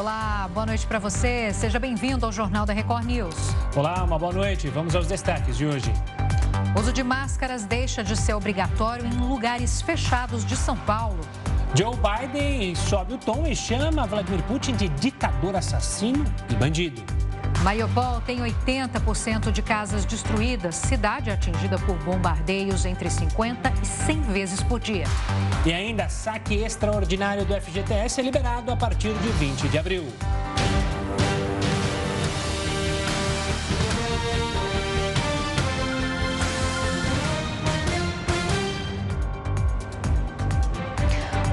Olá, boa noite para você. Seja bem-vindo ao Jornal da Record News. Olá, uma boa noite. Vamos aos destaques de hoje. O uso de máscaras deixa de ser obrigatório em lugares fechados de São Paulo. Joe Biden sobe o tom e chama Vladimir Putin de ditador assassino e bandido. Mariupol tem 80% de casas destruídas, cidade atingida por bombardeios entre 50 e 100 vezes por dia. E ainda saque extraordinário do FGTS é liberado a partir de 20 de abril.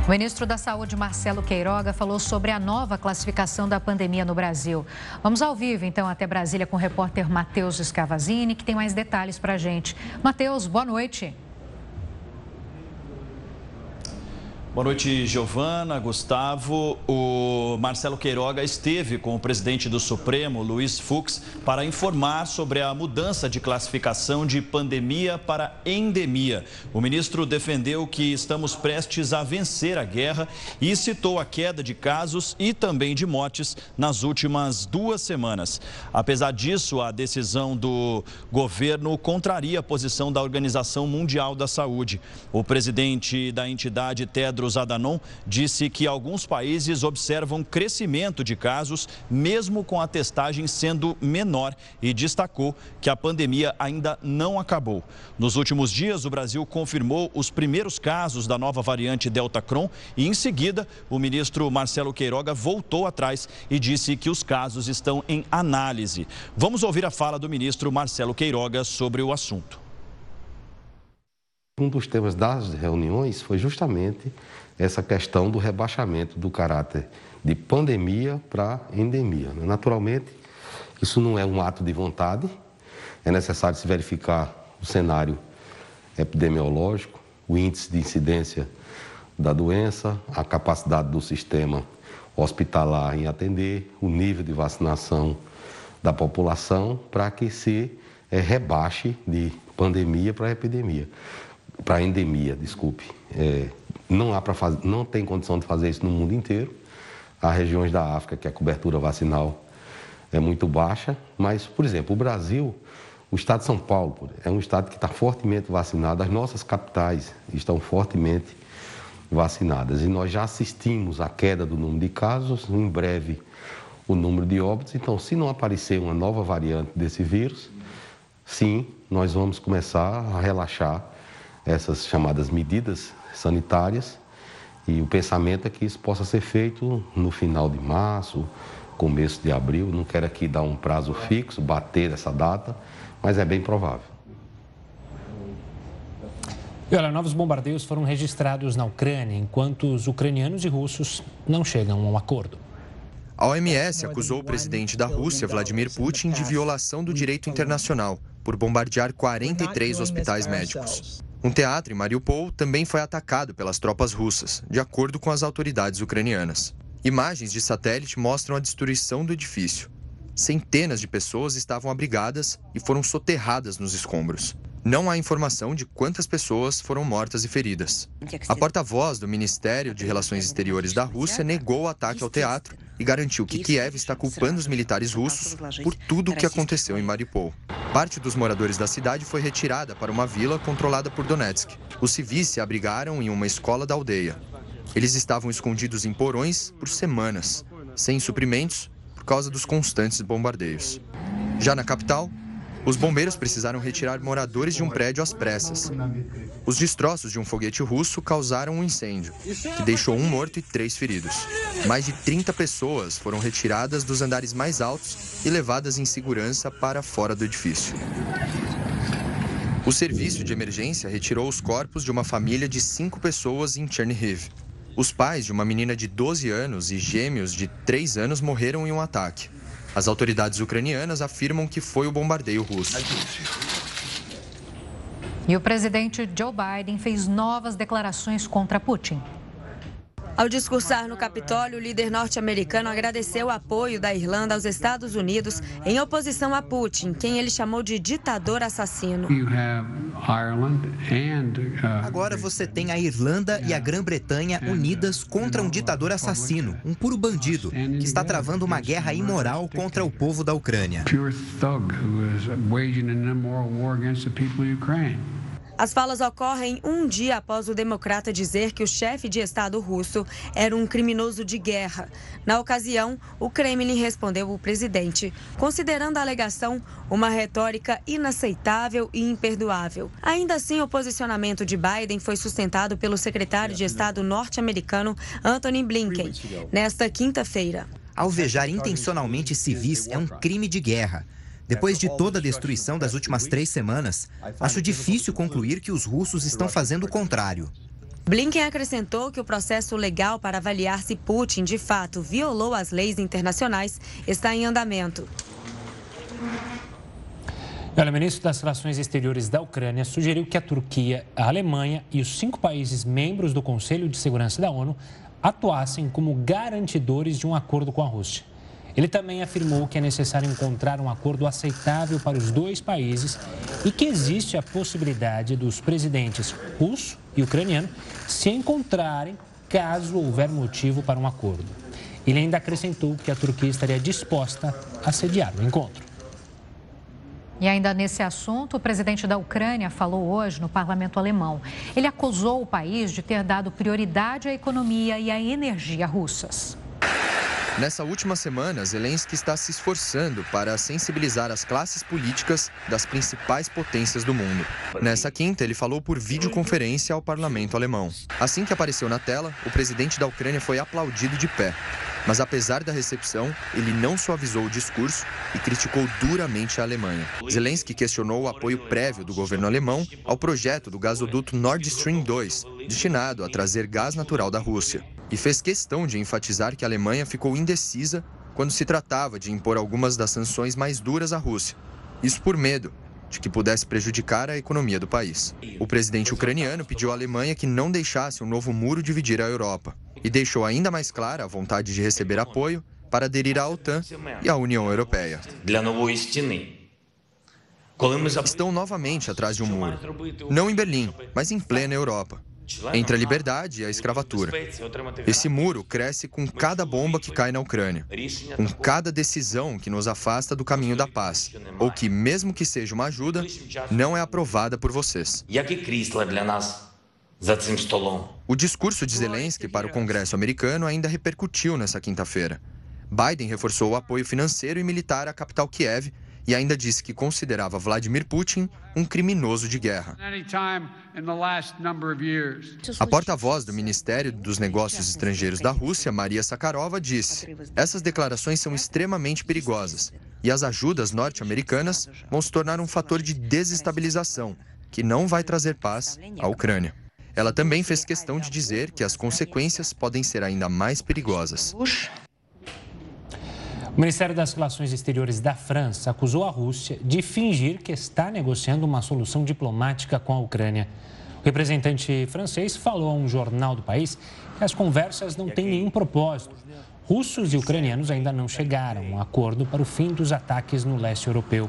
O ministro da Saúde, Marcelo Queiroga, falou sobre a nova classificação da pandemia no Brasil. Vamos ao vivo, então, até Brasília com o repórter Matheus Scavazini, que tem mais detalhes para a gente. Matheus, boa noite. Boa noite, Giovana, Gustavo. O Marcelo Queiroga esteve com o presidente do Supremo, Luiz Fux, para informar sobre a mudança de classificação de pandemia para endemia. O ministro defendeu que estamos prestes a vencer a guerra e citou a queda de casos e também de mortes nas últimas duas semanas. Apesar disso, a decisão do governo contraria a posição da Organização Mundial da Saúde. O presidente da entidade, Tedros Tedros Adhanom disse que alguns países observam crescimento de casos, mesmo com a testagem sendo menor, e destacou que a pandemia ainda não acabou. Nos últimos dias, o Brasil confirmou os primeiros casos da nova variante Delta Cron e, em seguida, o ministro Marcelo Queiroga voltou atrás e disse que os casos estão em análise. Vamos ouvir a fala do ministro Marcelo Queiroga sobre o assunto. Um dos temas das reuniões foi justamente essa questão do rebaixamento do caráter de pandemia para endemia. Naturalmente, isso não é um ato de vontade, é necessário se verificar o cenário epidemiológico, o índice de incidência da doença, a capacidade do sistema hospitalar em atender, o nível de vacinação da população, para que se é, rebaixe de pandemia para epidemia para endemia, desculpe. É, não há para fazer, não tem condição de fazer isso no mundo inteiro. Há regiões da África que a cobertura vacinal é muito baixa, mas, por exemplo, o Brasil, o estado de São Paulo é um estado que está fortemente vacinado, as nossas capitais estão fortemente vacinadas e nós já assistimos à queda do número de casos, em breve o número de óbitos. Então, se não aparecer uma nova variante desse vírus, sim, nós vamos começar a relaxar essas chamadas medidas sanitárias e o pensamento é que isso possa ser feito no final de março, começo de abril. Não quero aqui dar um prazo fixo, bater essa data, mas é bem provável. E olha, novos bombardeios foram registrados na Ucrânia, enquanto os ucranianos e russos não chegam a um acordo. A OMS acusou o presidente da Rússia, Vladimir Putin, de violação do direito internacional por bombardear 43 hospitais médicos. Um teatro em Mariupol também foi atacado pelas tropas russas, de acordo com as autoridades ucranianas. Imagens de satélite mostram a destruição do edifício. Centenas de pessoas estavam abrigadas e foram soterradas nos escombros. Não há informação de quantas pessoas foram mortas e feridas. A porta-voz do Ministério de Relações Exteriores da Rússia negou o ataque ao teatro e garantiu que Kiev está culpando os militares russos por tudo o que aconteceu em Mariupol. Parte dos moradores da cidade foi retirada para uma vila controlada por Donetsk. Os civis se abrigaram em uma escola da aldeia. Eles estavam escondidos em porões por semanas, sem suprimentos por causa dos constantes bombardeios. Já na capital, os bombeiros precisaram retirar moradores de um prédio às pressas. Os destroços de um foguete russo causaram um incêndio, que deixou um morto e três feridos. Mais de 30 pessoas foram retiradas dos andares mais altos e levadas em segurança para fora do edifício. O serviço de emergência retirou os corpos de uma família de cinco pessoas em Chernihiv. Os pais de uma menina de 12 anos e gêmeos de 3 anos morreram em um ataque. As autoridades ucranianas afirmam que foi o bombardeio russo. E o presidente Joe Biden fez novas declarações contra Putin. Ao discursar no Capitólio, o líder norte-americano agradeceu o apoio da Irlanda aos Estados Unidos em oposição a Putin, quem ele chamou de ditador assassino. Uh, Agora você tem a Irlanda e a Grã-Bretanha unidas contra um ditador assassino, um puro bandido, que está travando uma guerra imoral contra o povo da Ucrânia. As falas ocorrem um dia após o democrata dizer que o chefe de Estado russo era um criminoso de guerra. Na ocasião, o Kremlin respondeu o presidente, considerando a alegação uma retórica inaceitável e imperdoável. Ainda assim, o posicionamento de Biden foi sustentado pelo secretário de Estado norte-americano Antony Blinken nesta quinta-feira. Alvejar intencionalmente civis é um crime de guerra. Depois de toda a destruição das últimas três semanas, acho difícil concluir que os russos estão fazendo o contrário. Blinken acrescentou que o processo legal para avaliar se Putin de fato violou as leis internacionais está em andamento. o ministro das Relações Exteriores da Ucrânia sugeriu que a Turquia, a Alemanha e os cinco países membros do Conselho de Segurança da ONU atuassem como garantidores de um acordo com a Rússia. Ele também afirmou que é necessário encontrar um acordo aceitável para os dois países e que existe a possibilidade dos presidentes russo e ucraniano se encontrarem caso houver motivo para um acordo. Ele ainda acrescentou que a Turquia estaria disposta a sediar o encontro. E ainda nesse assunto, o presidente da Ucrânia falou hoje no parlamento alemão. Ele acusou o país de ter dado prioridade à economia e à energia russas. Nessa última semana, Zelensky está se esforçando para sensibilizar as classes políticas das principais potências do mundo. Nessa quinta, ele falou por videoconferência ao parlamento alemão. Assim que apareceu na tela, o presidente da Ucrânia foi aplaudido de pé. Mas apesar da recepção, ele não suavizou o discurso e criticou duramente a Alemanha. Zelensky questionou o apoio prévio do governo alemão ao projeto do gasoduto Nord Stream 2, destinado a trazer gás natural da Rússia e fez questão de enfatizar que a Alemanha ficou indecisa quando se tratava de impor algumas das sanções mais duras à Rússia. Isso por medo de que pudesse prejudicar a economia do país. O presidente ucraniano pediu à Alemanha que não deixasse um novo muro dividir a Europa e deixou ainda mais clara a vontade de receber apoio para aderir à OTAN e à União Europeia. Estão novamente atrás de um muro, não em Berlim, mas em plena Europa entre a liberdade e a escravatura. Esse muro cresce com cada bomba que cai na Ucrânia, com cada decisão que nos afasta do caminho da paz, ou que, mesmo que seja uma ajuda, não é aprovada por vocês. O discurso de Zelensky para o Congresso americano ainda repercutiu nessa quinta-feira. Biden reforçou o apoio financeiro e militar à capital Kiev e ainda disse que considerava Vladimir Putin um criminoso de guerra. A porta-voz do Ministério dos Negócios Estrangeiros da Rússia, Maria Sakharova, disse: essas declarações são extremamente perigosas e as ajudas norte-americanas vão se tornar um fator de desestabilização que não vai trazer paz à Ucrânia. Ela também fez questão de dizer que as consequências podem ser ainda mais perigosas. O Ministério das Relações Exteriores da França acusou a Rússia de fingir que está negociando uma solução diplomática com a Ucrânia. O representante francês falou a um jornal do país que as conversas não têm nenhum propósito. Russos e ucranianos ainda não chegaram a um acordo para o fim dos ataques no leste europeu.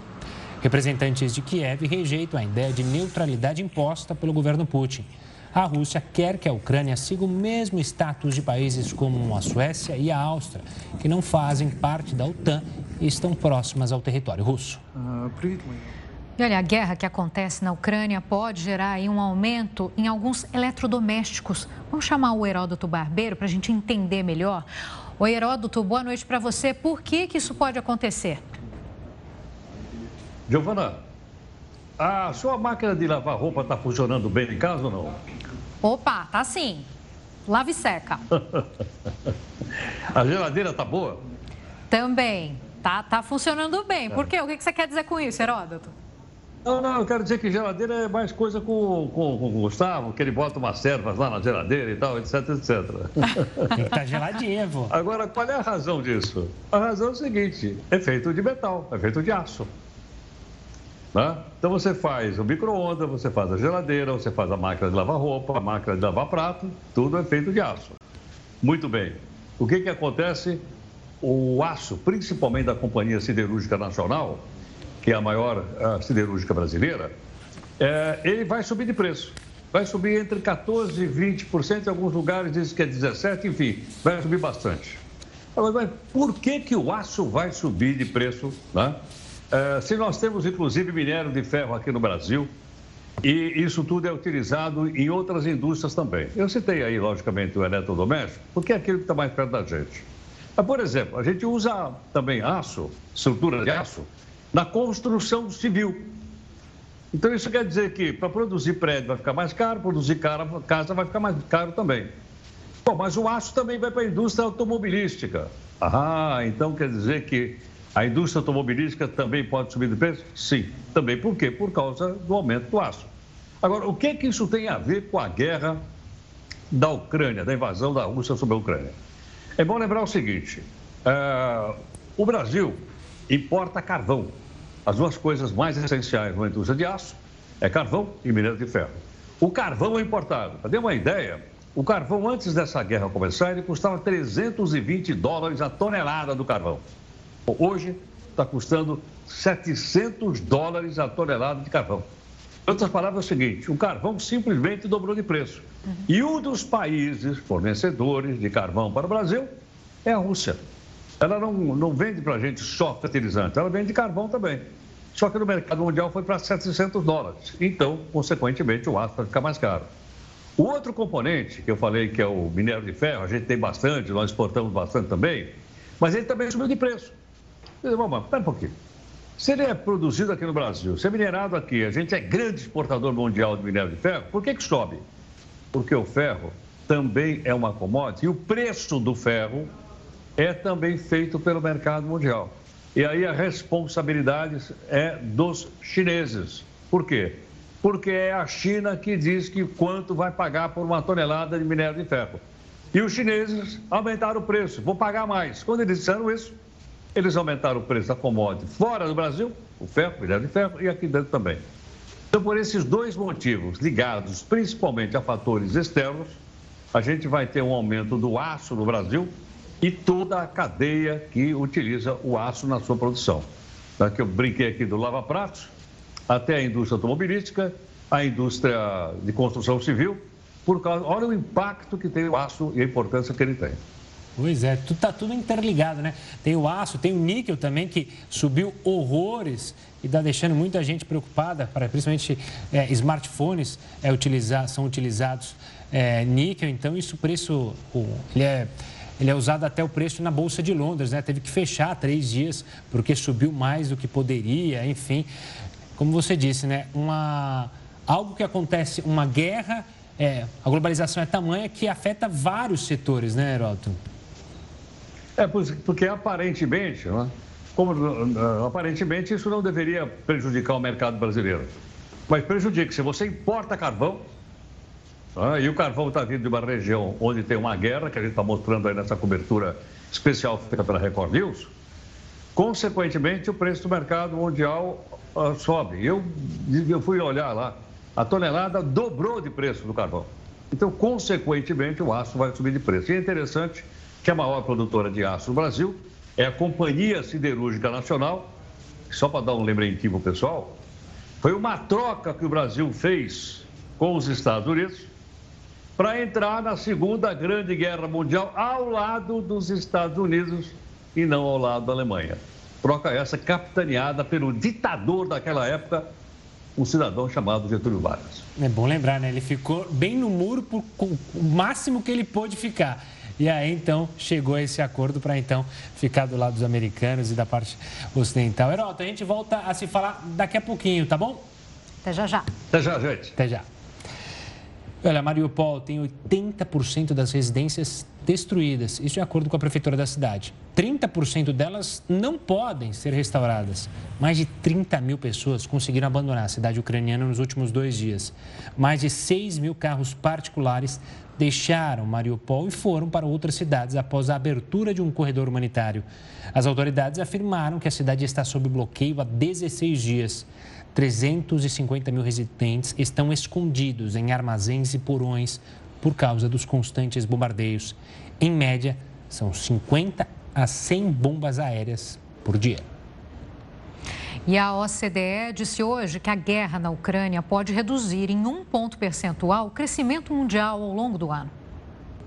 Representantes de Kiev rejeitam a ideia de neutralidade imposta pelo governo Putin. A Rússia quer que a Ucrânia siga o mesmo status de países como a Suécia e a Áustria, que não fazem parte da OTAN e estão próximas ao território russo. E olha, a guerra que acontece na Ucrânia pode gerar aí um aumento em alguns eletrodomésticos. Vamos chamar o Heródoto Barbeiro para a gente entender melhor. O Heródoto, boa noite para você. Por que, que isso pode acontecer? Giovana, a sua máquina de lavar roupa está funcionando bem em casa ou não? Opa, tá sim. Lave e seca. a geladeira tá boa? Também. Tá, tá funcionando bem. Por quê? O que você quer dizer com isso, Heródoto? Não, não, eu quero dizer que geladeira é mais coisa com, com, com o Gustavo, que ele bota umas servas lá na geladeira e tal, etc, etc. Tem que tá geladinha, vô. Agora, qual é a razão disso? A razão é o seguinte, é feito de metal, é feito de aço. Né? Então você faz o micro-ondas, você faz a geladeira, você faz a máquina de lavar roupa, a máquina de lavar prato, tudo é feito de aço. Muito bem. O que, que acontece? O aço, principalmente da Companhia Siderúrgica Nacional, que é a maior a siderúrgica brasileira, é, ele vai subir de preço. Vai subir entre 14% e 20%, em alguns lugares dizem que é 17%, enfim, vai subir bastante. Agora, por que, que o aço vai subir de preço? Né? É, se nós temos, inclusive, minério de ferro aqui no Brasil, e isso tudo é utilizado em outras indústrias também. Eu citei aí, logicamente, o eletrodoméstico, porque é aquilo que está mais perto da gente. Mas, por exemplo, a gente usa também aço, estrutura de aço, na construção civil. Então, isso quer dizer que para produzir prédio vai ficar mais caro, produzir casa vai ficar mais caro também. Bom, mas o aço também vai para a indústria automobilística. Ah, então quer dizer que a indústria automobilística também pode subir de preço? Sim. Também por quê? Por causa do aumento do aço. Agora, o que, que isso tem a ver com a guerra da Ucrânia, da invasão da Rússia sobre a Ucrânia? É bom lembrar o seguinte: uh, o Brasil importa carvão. As duas coisas mais essenciais numa indústria de aço é carvão e minério de ferro. O carvão é importado. Para ter uma ideia, o carvão antes dessa guerra começar, ele custava 320 dólares a tonelada do carvão. Hoje está custando 700 dólares a tonelada de carvão. Em outras palavras, é o seguinte: o carvão simplesmente dobrou de preço. Uhum. E um dos países fornecedores de carvão para o Brasil é a Rússia. Ela não, não vende para a gente só fertilizante, ela vende carvão também. Só que no mercado mundial foi para 700 dólares. Então, consequentemente, o aço vai ficar mais caro. O outro componente que eu falei, que é o minério de ferro, a gente tem bastante, nós exportamos bastante também, mas ele também subiu de preço. Vamos, espera um pouquinho. Se ele é produzido aqui no Brasil, se é minerado aqui, a gente é grande exportador mundial de minério de ferro, por que, que sobe? Porque o ferro também é uma commodity e o preço do ferro é também feito pelo mercado mundial. E aí a responsabilidade é dos chineses. Por quê? Porque é a China que diz que quanto vai pagar por uma tonelada de minério de ferro. E os chineses aumentaram o preço, vou pagar mais. Quando eles disseram isso, eles aumentaram o preço da commodity fora do Brasil, o ferro, o minério de ferro, e aqui dentro também. Então, por esses dois motivos, ligados principalmente a fatores externos, a gente vai ter um aumento do aço no Brasil e toda a cadeia que utiliza o aço na sua produção. Que eu brinquei aqui do lava-pratos, até a indústria automobilística, a indústria de construção civil, por causa, olha o impacto que tem o aço e a importância que ele tem. Pois é, tudo, tá tudo interligado, né? Tem o aço, tem o níquel também, que subiu horrores e está deixando muita gente preocupada, para, principalmente é, smartphones é, utilizar, são utilizados é, níquel, então isso preço, ele é, ele é usado até o preço na Bolsa de Londres, né? Teve que fechar três dias porque subiu mais do que poderia, enfim. Como você disse, né? Uma, algo que acontece, uma guerra, é, a globalização é tamanha que afeta vários setores, né, Heródoto? É, porque aparentemente, né, como, aparentemente isso não deveria prejudicar o mercado brasileiro. Mas prejudica. Se você importa carvão, uh, e o carvão está vindo de uma região onde tem uma guerra, que a gente está mostrando aí nessa cobertura especial feita pela Record News, consequentemente o preço do mercado mundial uh, sobe. Eu, eu fui olhar lá, a tonelada dobrou de preço do carvão. Então, consequentemente, o aço vai subir de preço. E é interessante que é a maior produtora de aço do Brasil é a Companhia Siderúrgica Nacional. Só para dar um lembretivo pessoal, foi uma troca que o Brasil fez com os Estados Unidos para entrar na Segunda Grande Guerra Mundial ao lado dos Estados Unidos e não ao lado da Alemanha. Troca essa capitaneada pelo ditador daquela época, um cidadão chamado Getúlio Vargas. É bom lembrar, né? Ele ficou bem no muro por o máximo que ele pôde ficar. E aí, então, chegou a esse acordo para, então, ficar do lado dos americanos e da parte ocidental. Herota, a gente volta a se falar daqui a pouquinho, tá bom? Até já já. Até já, gente. Até já. Olha, Mariupol tem 80% das residências destruídas, isso de acordo com a prefeitura da cidade. 30% delas não podem ser restauradas. Mais de 30 mil pessoas conseguiram abandonar a cidade ucraniana nos últimos dois dias. Mais de 6 mil carros particulares deixaram Mariupol e foram para outras cidades após a abertura de um corredor humanitário. As autoridades afirmaram que a cidade está sob bloqueio há 16 dias. 350 mil residentes estão escondidos em armazéns e porões por causa dos constantes bombardeios. Em média, são 50 a 100 bombas aéreas por dia. E a OCDE disse hoje que a guerra na Ucrânia pode reduzir em um ponto percentual o crescimento mundial ao longo do ano.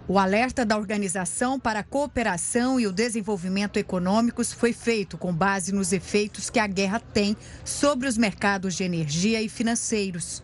O alerta da Organização para a Cooperação e o Desenvolvimento Econômicos foi feito com base nos efeitos que a guerra tem sobre os mercados de energia e financeiros.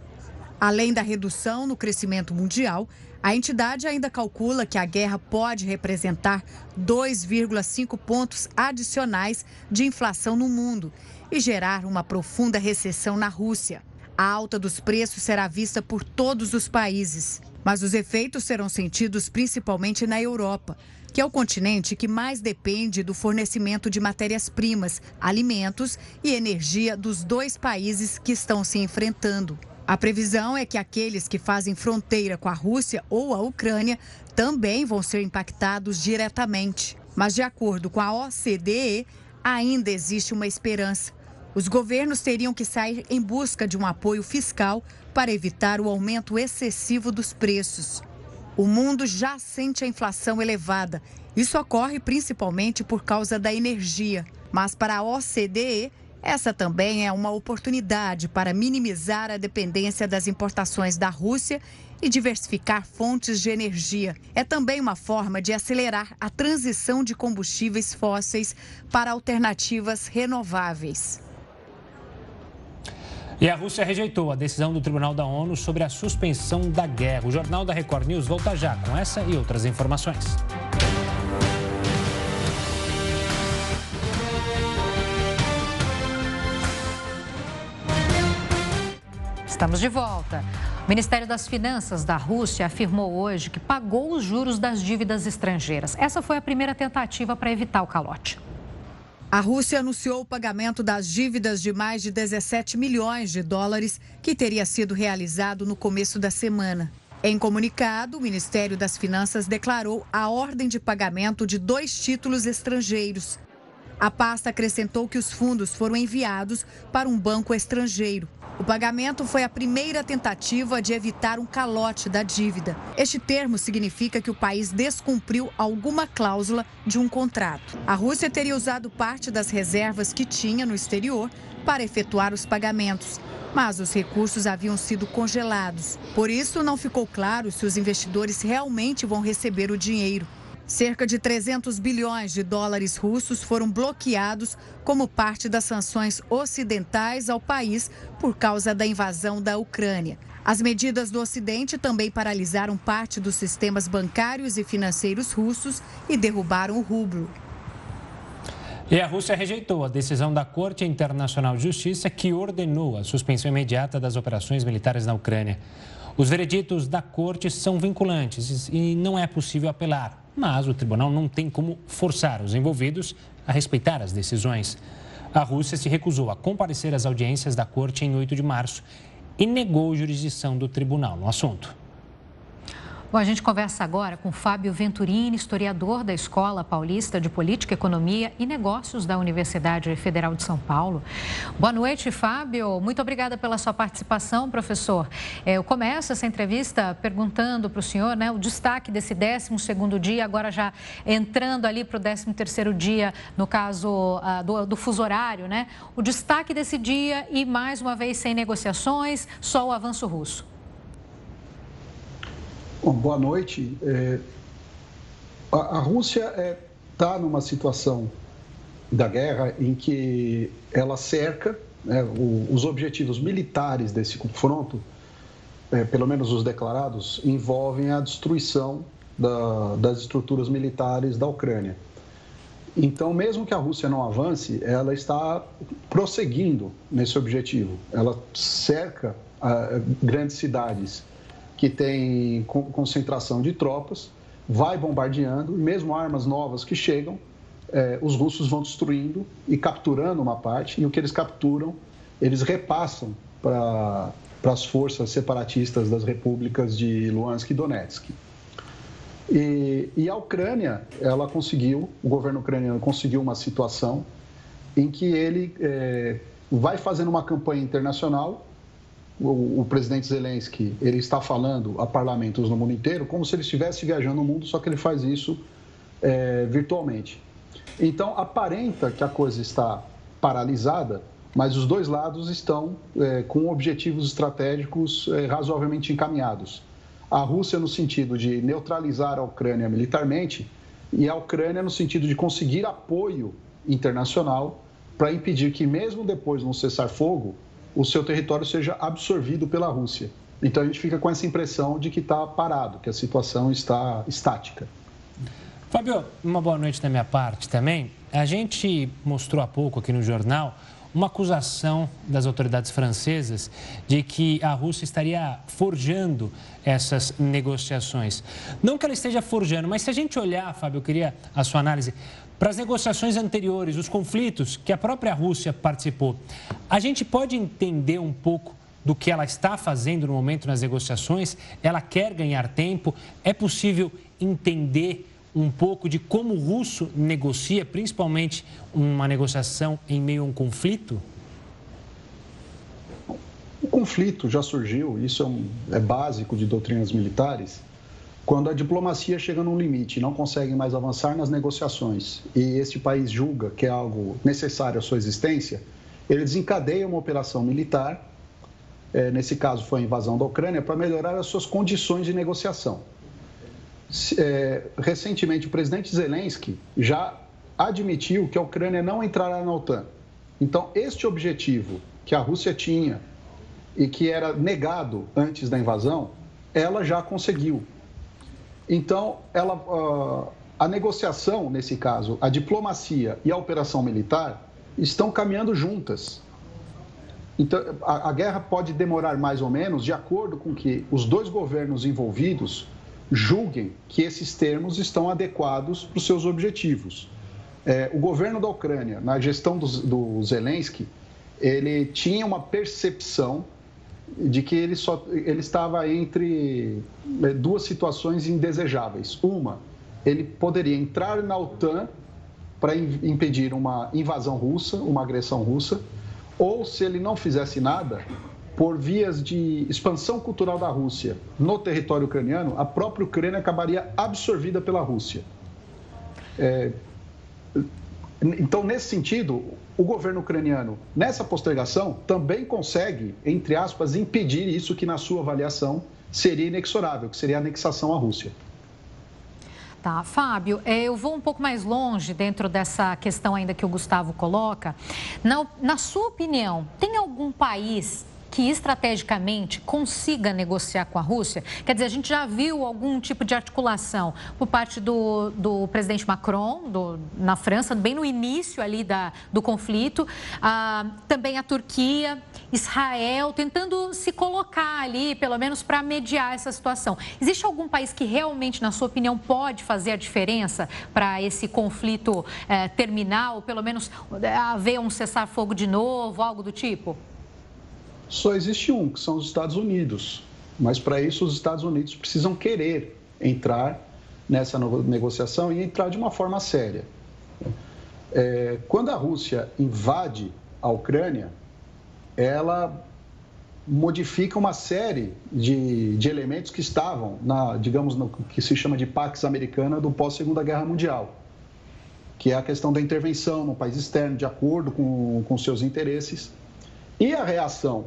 Além da redução no crescimento mundial, a entidade ainda calcula que a guerra pode representar 2,5 pontos adicionais de inflação no mundo e gerar uma profunda recessão na Rússia. A alta dos preços será vista por todos os países, mas os efeitos serão sentidos principalmente na Europa, que é o continente que mais depende do fornecimento de matérias-primas, alimentos e energia dos dois países que estão se enfrentando. A previsão é que aqueles que fazem fronteira com a Rússia ou a Ucrânia também vão ser impactados diretamente. Mas, de acordo com a OCDE, ainda existe uma esperança. Os governos teriam que sair em busca de um apoio fiscal para evitar o aumento excessivo dos preços. O mundo já sente a inflação elevada. Isso ocorre principalmente por causa da energia. Mas para a OCDE, essa também é uma oportunidade para minimizar a dependência das importações da Rússia e diversificar fontes de energia. É também uma forma de acelerar a transição de combustíveis fósseis para alternativas renováveis. E a Rússia rejeitou a decisão do Tribunal da ONU sobre a suspensão da guerra. O Jornal da Record News volta já com essa e outras informações. Estamos de volta. O Ministério das Finanças da Rússia afirmou hoje que pagou os juros das dívidas estrangeiras. Essa foi a primeira tentativa para evitar o calote. A Rússia anunciou o pagamento das dívidas de mais de 17 milhões de dólares que teria sido realizado no começo da semana. Em comunicado, o Ministério das Finanças declarou a ordem de pagamento de dois títulos estrangeiros. A pasta acrescentou que os fundos foram enviados para um banco estrangeiro. O pagamento foi a primeira tentativa de evitar um calote da dívida. Este termo significa que o país descumpriu alguma cláusula de um contrato. A Rússia teria usado parte das reservas que tinha no exterior para efetuar os pagamentos, mas os recursos haviam sido congelados. Por isso, não ficou claro se os investidores realmente vão receber o dinheiro. Cerca de 300 bilhões de dólares russos foram bloqueados como parte das sanções ocidentais ao país por causa da invasão da Ucrânia. As medidas do Ocidente também paralisaram parte dos sistemas bancários e financeiros russos e derrubaram o rublo. E a Rússia rejeitou a decisão da Corte Internacional de Justiça que ordenou a suspensão imediata das operações militares na Ucrânia. Os vereditos da Corte são vinculantes e não é possível apelar mas o tribunal não tem como forçar os envolvidos a respeitar as decisões. A Rússia se recusou a comparecer às audiências da corte em 8 de março e negou jurisdição do tribunal no assunto. Bom, a gente conversa agora com Fábio Venturini, historiador da Escola Paulista de Política, Economia e Negócios da Universidade Federal de São Paulo. Boa noite, Fábio. Muito obrigada pela sua participação, professor. É, eu começo essa entrevista perguntando para o senhor né, o destaque desse 12º dia, agora já entrando ali para o 13º dia, no caso uh, do, do fuso horário, né? O destaque desse dia e, mais uma vez, sem negociações, só o avanço russo. Bom, boa noite. É, a, a, Rússia está é, tá numa situação da guerra em que ela cerca né, o, os objetivos militares desse confronto, é, pelo menos os declarados, envolvem a destruição da, das estruturas militares da Ucrânia. Então, mesmo que a Rússia não avance, ela está prosseguindo nesse objetivo. Ela cerca grandes cidades que tem concentração de tropas, vai bombardeando, e mesmo armas novas que chegam, é, os russos vão destruindo e capturando uma parte, e o que eles capturam, eles repassam para as forças separatistas das repúblicas de Luhansk e Donetsk. E, e, a Ucrânia, ela conseguiu, o governo ucraniano conseguiu uma situação em que ele é, vai fazendo uma campanha internacional o, o, presidente Zelensky ele está falando a parlamentos no mundo inteiro como se ele estivesse viajando no mundo, só que ele faz isso é, virtualmente. Então, aparenta que a coisa está paralisada, mas os dois lados estão é, com objetivos estratégicos é, razoavelmente encaminhados. A Rússia no sentido de neutralizar a Ucrânia militarmente e a Ucrânia no sentido de conseguir apoio internacional para impedir que, mesmo depois de um cessar-fogo, o seu território seja absorvido pela Rússia. Então a gente fica com essa impressão de que está parado, que a situação está estática. Fábio, uma boa noite da minha parte também. A gente mostrou há pouco aqui no jornal uma acusação das autoridades francesas de que a Rússia estaria forjando essas negociações. Não que ela esteja forjando, mas se a gente olhar, Fábio, eu queria a sua análise para as negociações anteriores, os conflitos que a própria Rússia participou, a gente pode entender um pouco do que ela está fazendo no momento nas negociações? Ela quer ganhar tempo? É possível entender um pouco de como o russo negocia, principalmente uma negociação em meio a um conflito? O conflito já surgiu, isso é, um, é básico de doutrinas militares, quando a diplomacia chega num limite não consegue mais avançar nas negociações e este país julga que é algo necessário à sua existência, ele desencadeia uma operação militar, é, nesse caso foi a invasão da Ucrânia, para melhorar as suas condições de negociação é, recentemente o presidente Zelensky já admitiu que a Ucrânia não entrará na OTAN. Então, este objetivo que a Rússia tinha e que era negado antes da invasão, ela já conseguiu. Então, ela, uh, a negociação, nesse caso, a diplomacia e a operação militar estão caminhando juntas. Então, a, a guerra pode demorar mais ou menos de acordo com que os dois governos envolvidos julguem que esses termos estão adequados para os seus objetivos. É, o governo da Ucrânia, na gestão do, do Zelensky, ele tinha uma percepção de que ele, só, ele estava entre é, duas situações indesejáveis. Uma, ele poderia entrar na OTAN para impedir uma invasão russa, uma agressão russa, ou se ele não fizesse nada, por vias de expansão cultural da Rússia no território ucraniano, a própria Ucrânia acabaria absorvida pela Rússia. É... Então, nesse sentido, o governo ucraniano, nessa postergação, também consegue, entre aspas, impedir isso que, na sua avaliação, seria inexorável, que seria a anexação à Rússia. Tá, Fábio, é, eu vou um pouco mais longe dentro dessa questão ainda que o Gustavo coloca. Na, na sua opinião, tem algum país que estrategicamente consiga negociar com a Rússia? Quer dizer, a gente já viu algum tipo de articulação por parte do, do presidente Macron, do, na França, bem no início ali da, do conflito, ah, também a Turquia, Israel, tentando se colocar ali, pelo menos para mediar essa situação. Existe algum país que realmente, na sua opinião, pode fazer a diferença para esse conflito eh, terminar, ou pelo menos eh, haver um cessar-fogo de novo, algo do tipo? Só existe um, que são os Estados Unidos. Mas para isso, os Estados Unidos precisam querer entrar nessa negociação e entrar de uma forma séria. É, quando a Rússia invade a Ucrânia, ela modifica uma série de, de elementos que estavam, na, digamos, no que se chama de Pax Americana do pós-Segunda Guerra Mundial, que é a questão da intervenção no país externo, de acordo com, com seus interesses. E a reação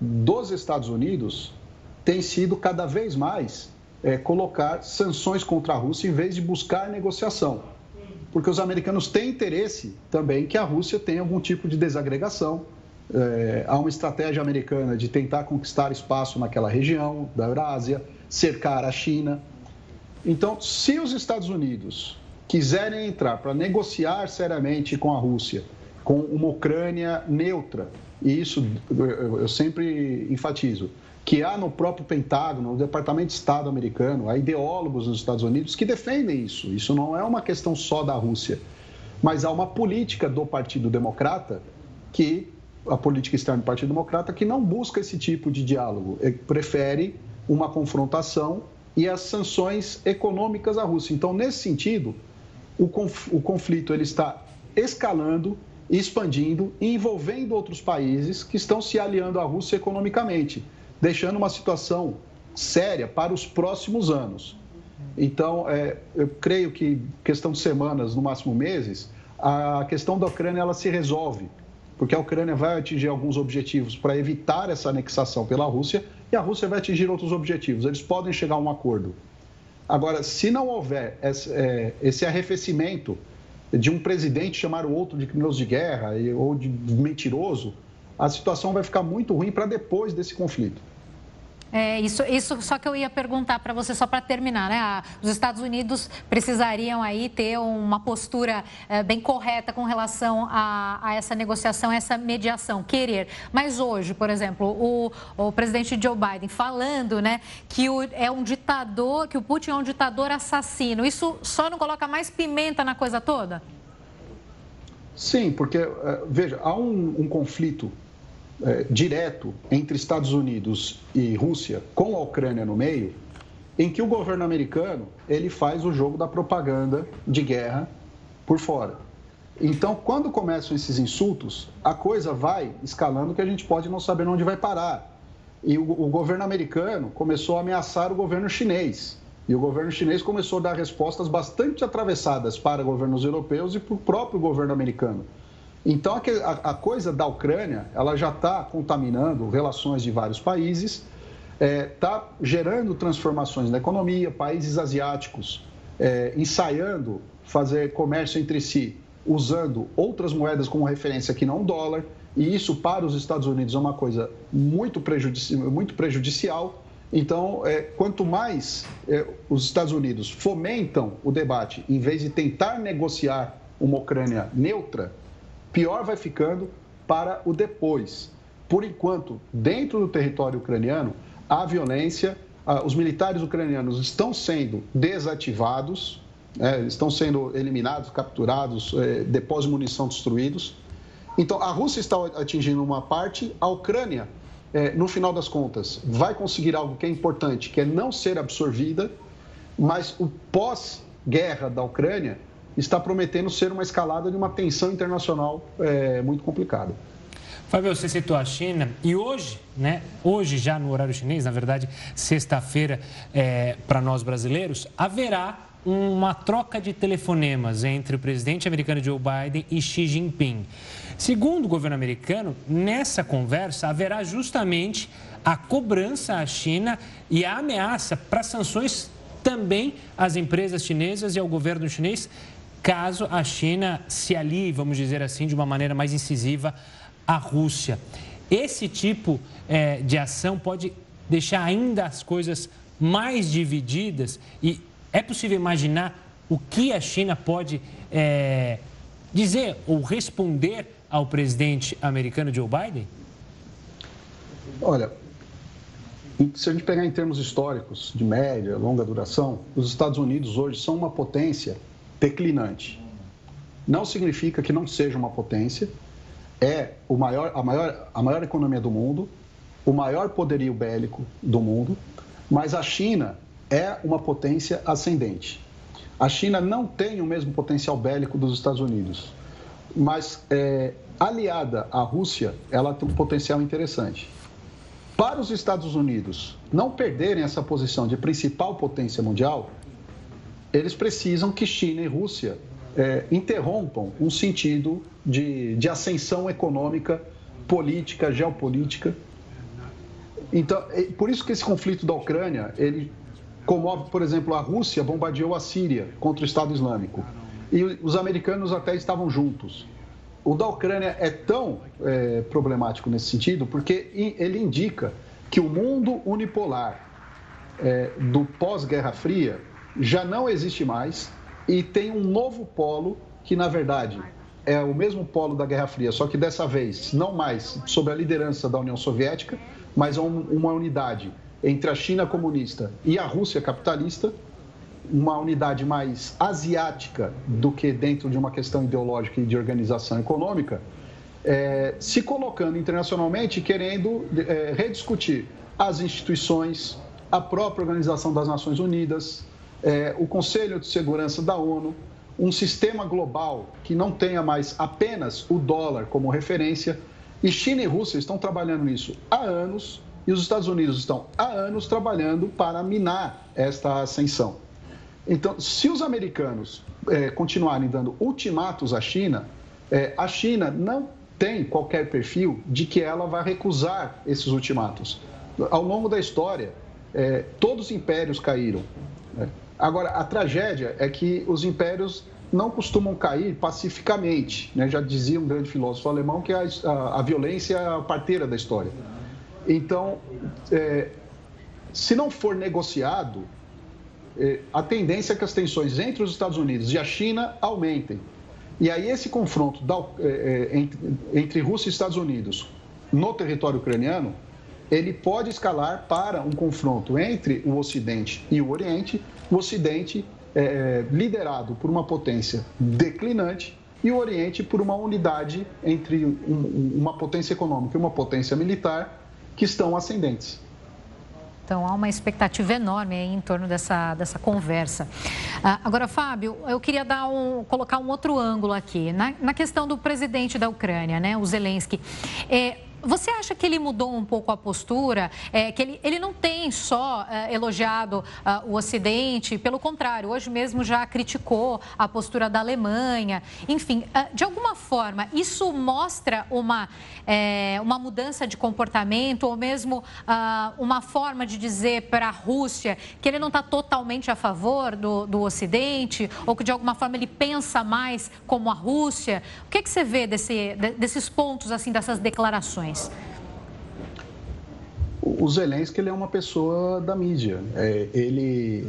dos Estados Unidos tem sido cada vez mais é, colocar sanções contra a Rússia em vez de buscar negociação. Porque os americanos têm interesse também que a Rússia tenha algum tipo de desagregação. É, há uma estratégia americana de tentar conquistar espaço naquela região da Eurásia, cercar a China. Então, se os Estados Unidos quiserem entrar para negociar seriamente com a Rússia, com uma Ucrânia neutra, e isso eu sempre enfatizo, que há no próprio Pentágono, no Departamento de Estado americano, há ideólogos nos Estados Unidos que defendem isso. Isso não é uma questão só da Rússia, mas há uma política do Partido Democrata que a política externa do Partido Democrata que não busca esse tipo de diálogo, Ele prefere uma confrontação e as sanções econômicas à Rússia. Então, nesse sentido, o conflito ele está escalando expandindo e envolvendo outros países que estão se aliando à Rússia economicamente, deixando uma situação séria para os próximos anos. Então, é, eu creio que questão de semanas, no máximo meses, a questão da Ucrânia ela se resolve, porque a Ucrânia vai atingir alguns objetivos para evitar essa anexação pela Rússia e a Rússia vai atingir outros objetivos. Eles podem chegar a um acordo. Agora, se não houver esse, é, esse arrefecimento de um presidente chamar o outro de criminoso de guerra ou de mentiroso, a situação vai ficar muito ruim para depois desse conflito. É, isso, isso só que eu ia perguntar para você, só para terminar, né? Ah, os Estados Unidos precisariam aí ter uma postura é, bem correta com relação a, a, essa negociação, essa mediação, querer. Mas hoje, por exemplo, o, o presidente Joe Biden falando né, que o, é um ditador, que o Putin é um ditador assassino, isso só não coloca mais pimenta na coisa toda? Sim, porque, é, veja, há um, um conflito é, direto entre Estados Unidos e Rússia, com a Ucrânia no meio, em que o governo americano ele faz o jogo da propaganda de guerra por fora. Então, quando começam esses insultos, a coisa vai escalando que a gente pode não saber onde vai parar. E o, o governo americano começou a ameaçar o governo chinês. E o governo chinês começou a dar respostas bastante atravessadas para governos europeus e para o próprio governo americano. Então, a, a coisa da Ucrânia, ela já está contaminando relações de vários países, está é, tá gerando transformações na economia, países asiáticos é, ensaiando fazer comércio entre si, usando outras moedas como referência que não o dólar, e isso para os Estados Unidos é uma coisa muito, prejudici muito prejudicial. Então, é, quanto mais é, os Estados Unidos fomentam o debate, em vez de tentar negociar uma Ucrânia neutra, pior vai ficando para o depois. Por enquanto, dentro do território ucraniano, a violência, os militares ucranianos estão sendo desativados, né, estão sendo eliminados, capturados, é, depósitos de munição destruídos. Então, a Rússia está atingindo uma parte, a Ucrânia, é, no final das contas, vai conseguir algo que é importante, que é não ser absorvida, mas o pós-guerra da Ucrânia está prometendo ser uma escalada de uma tensão internacional é, muito complicada. Fábio, você citou a China e hoje, né, hoje já no horário chinês, na verdade, sexta-feira, é, para nós brasileiros, haverá uma troca de telefonemas entre o presidente americano Joe Biden e Xi Jinping. Segundo o governo americano, nessa conversa haverá justamente a cobrança à China e a ameaça para sanções também às empresas chinesas e ao governo chinês caso a China se alie, vamos dizer assim, de uma maneira mais incisiva à Rússia. Esse tipo é, de ação pode deixar ainda as coisas mais divididas e é possível imaginar o que a China pode é, dizer ou responder ao presidente americano Joe Biden? Olha, se a gente pegar em termos históricos, de média, longa duração, os Estados Unidos hoje são uma potência declinante. Não significa que não seja uma potência, é o maior, a, maior, a maior economia do mundo, o maior poderio bélico do mundo, mas a China é uma potência ascendente. A China não tem o mesmo potencial bélico dos Estados Unidos, mas é, aliada à Rússia, ela tem um potencial interessante. Para os Estados Unidos não perderem essa posição de principal potência mundial, eles precisam que China e Rússia é, interrompam um sentido de, de ascensão econômica, política, geopolítica. Então, é, por isso que esse conflito da Ucrânia, ele comove, por exemplo, a Rússia bombardeou a Síria contra o Estado Islâmico. E os americanos até estavam juntos. O da Ucrânia é tão é, problemático nesse sentido porque ele indica que o mundo unipolar é, do pós-Guerra Fria já não existe mais e tem um novo polo que, na verdade, é o mesmo polo da Guerra Fria, só que dessa vez não mais sob a liderança da União Soviética, mas uma unidade entre a China comunista e a Rússia capitalista, uma unidade mais asiática do que dentro de uma questão ideológica e de organização econômica, é, se colocando internacionalmente querendo é, rediscutir as instituições, a própria Organização das Nações Unidas, é, o Conselho de Segurança da ONU, um sistema global que não tenha mais apenas o dólar como referência. E China e Rússia estão trabalhando nisso há anos e os Estados Unidos estão há anos trabalhando para minar esta ascensão. Então, se os americanos é, continuarem dando ultimatos à China, é, a China não tem qualquer perfil de que ela vai recusar esses ultimatos. Ao longo da história, é, todos os impérios caíram. Né? Agora, a tragédia é que os impérios não costumam cair pacificamente. Né? Já dizia um grande filósofo alemão que a, a, a violência é a parteira da história. Então, é, se não for negociado, é, a tendência é que as tensões entre os Estados Unidos e a China aumentem. E aí esse confronto da, é, é entre, entre Rússia e Estados Unidos no território ucraniano, ele pode escalar para um confronto entre o Ocidente e o Oriente, o Ocidente é, liderado por uma potência declinante e o Oriente por uma unidade entre um, uma potência econômica e uma potência militar que estão ascendentes. Então, há uma expectativa enorme em torno dessa, dessa conversa. Ah, agora, Fábio, eu queria dar um, colocar um outro ângulo aqui. Na, na questão do presidente da Ucrânia, né, o Zelensky. É, você acha que ele mudou um pouco a postura? É, que ele, ele não tem só é, elogiado uh, o Ocidente, pelo contrário, hoje mesmo já criticou a postura da Alemanha. Enfim, uh, de alguma forma, isso mostra uma, é, uma mudança de comportamento ou mesmo uh, uma forma de dizer para a Rússia que ele não está totalmente a favor do, do Ocidente ou que de alguma forma ele pensa mais como a Rússia? O que, é que você vê desse, desses pontos, assim, dessas declarações? Mais? O Zelensky ele é uma pessoa da mídia. É, ele,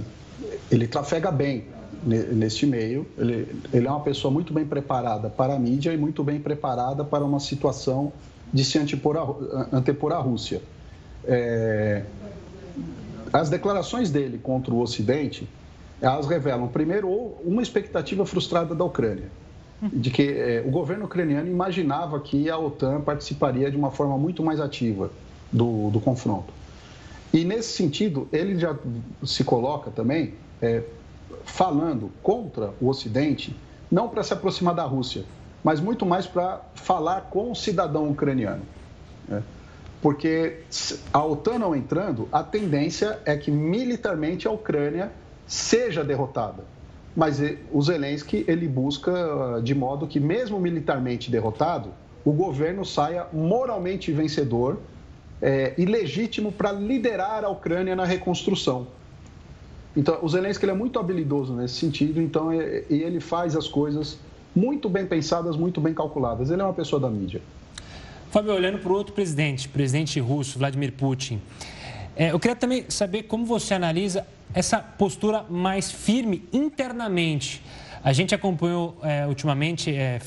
ele trafega bem neste meio. Ele, ele é uma pessoa muito bem preparada para a mídia e muito bem preparada para uma situação de se antepor, a, antepor à Rússia. É, as declarações dele contra o Ocidente, elas revelam, primeiro, uma expectativa frustrada da Ucrânia de que é, o governo ucraniano imaginava que a OTAN participaria de uma forma muito mais ativa do, do confronto. E nesse sentido, ele já se coloca também é, falando contra o Ocidente, não para se aproximar da Rússia, mas muito mais para falar com o cidadão ucraniano. Né? Porque a OTAN não entrando, a tendência é que militarmente a Ucrânia seja derrotada mas o Zelensky ele busca de modo que, mesmo militarmente derrotado, o governo saia moralmente vencedor é, e legítimo para liderar a Ucrânia na reconstrução. Então, o Zelensky ele é muito habilidoso nesse sentido, então, é, e ele faz as coisas muito bem pensadas, muito bem calculadas. Ele é uma pessoa da mídia. Fábio, olhando para o outro presidente, presidente russo, Vladimir Putin, é, eu queria também saber como você analisa essa postura mais firme internamente. A gente acompanhou é, ultimamente é,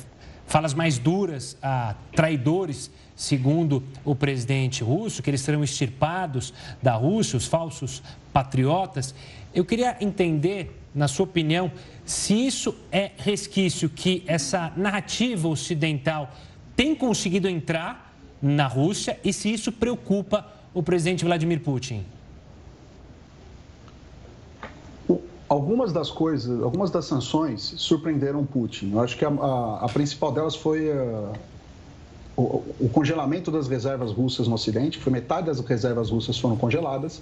falas mais duras a traidores, segundo o presidente russo, que eles serão extirpados da Rússia, os falsos patriotas. Eu queria entender, na sua opinião, se isso é resquício que essa narrativa ocidental tem conseguido entrar na Rússia e se isso preocupa o presidente Vladimir Putin. Algumas das coisas, algumas das sanções surpreenderam Putin. Eu acho que a, a, a principal delas foi a, uh, o, o, congelamento das reservas russas no Ocidente. Foi metade das reservas russas foram congeladas.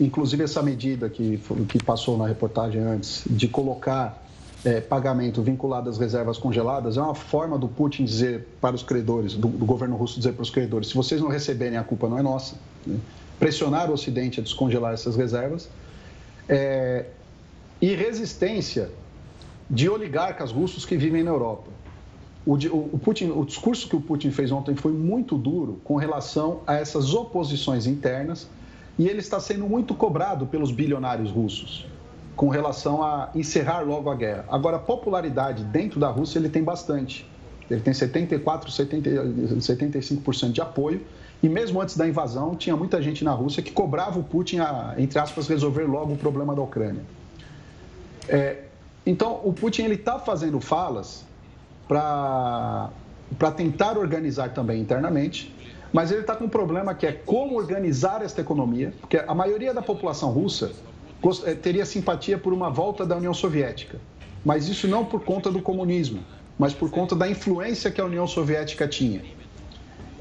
Inclusive essa medida que, que passou na reportagem antes de colocar é, pagamento vinculado às reservas congeladas é uma forma do Putin dizer para os credores, do, do governo russo dizer para os credores, se vocês não receberem a culpa não é nossa. Né? Pressionar o Ocidente a descongelar essas reservas. É, e resistência de oligarcas russos que vivem na Europa. O, o, Putin, o discurso que o Putin fez ontem foi muito duro com relação a essas oposições internas e ele está sendo muito cobrado pelos bilionários russos com relação a encerrar logo a guerra. Agora, popularidade dentro da Rússia ele tem bastante. Ele tem 74, 70, 75% de apoio. E mesmo antes da invasão, tinha muita gente na Rússia que cobrava o Putin a, entre aspas, resolver logo o problema da Ucrânia. É, então, o Putin ele está fazendo falas para tentar organizar também internamente, mas ele está com um problema que é como organizar esta economia, porque a maioria da população russa teria simpatia por uma volta da União Soviética. mas isso não por conta do comunismo, mas por conta da influência que a União Soviética tinha.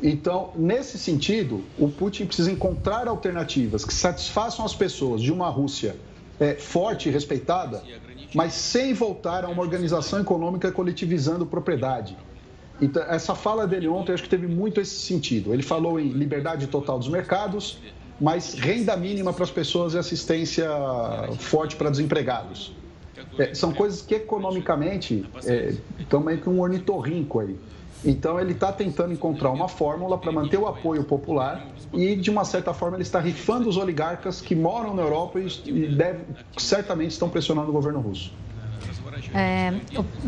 Então, nesse sentido, o Putin precisa encontrar alternativas que satisfaçam as pessoas de uma Rússia é, forte e respeitada, mas sem voltar a uma organização econômica coletivizando propriedade. Então, essa fala dele ontem, acho que teve muito esse sentido. Ele falou em liberdade total dos mercados, mas renda mínima para as pessoas e assistência forte para desempregados. É, são coisas que economicamente é, estão meio que um ornitorrinco aí. Então ele está tentando encontrar uma fórmula para manter o apoio popular e, de uma certa forma, ele está rifando os oligarcas que moram na Europa e deve, certamente estão pressionando o governo russo. É,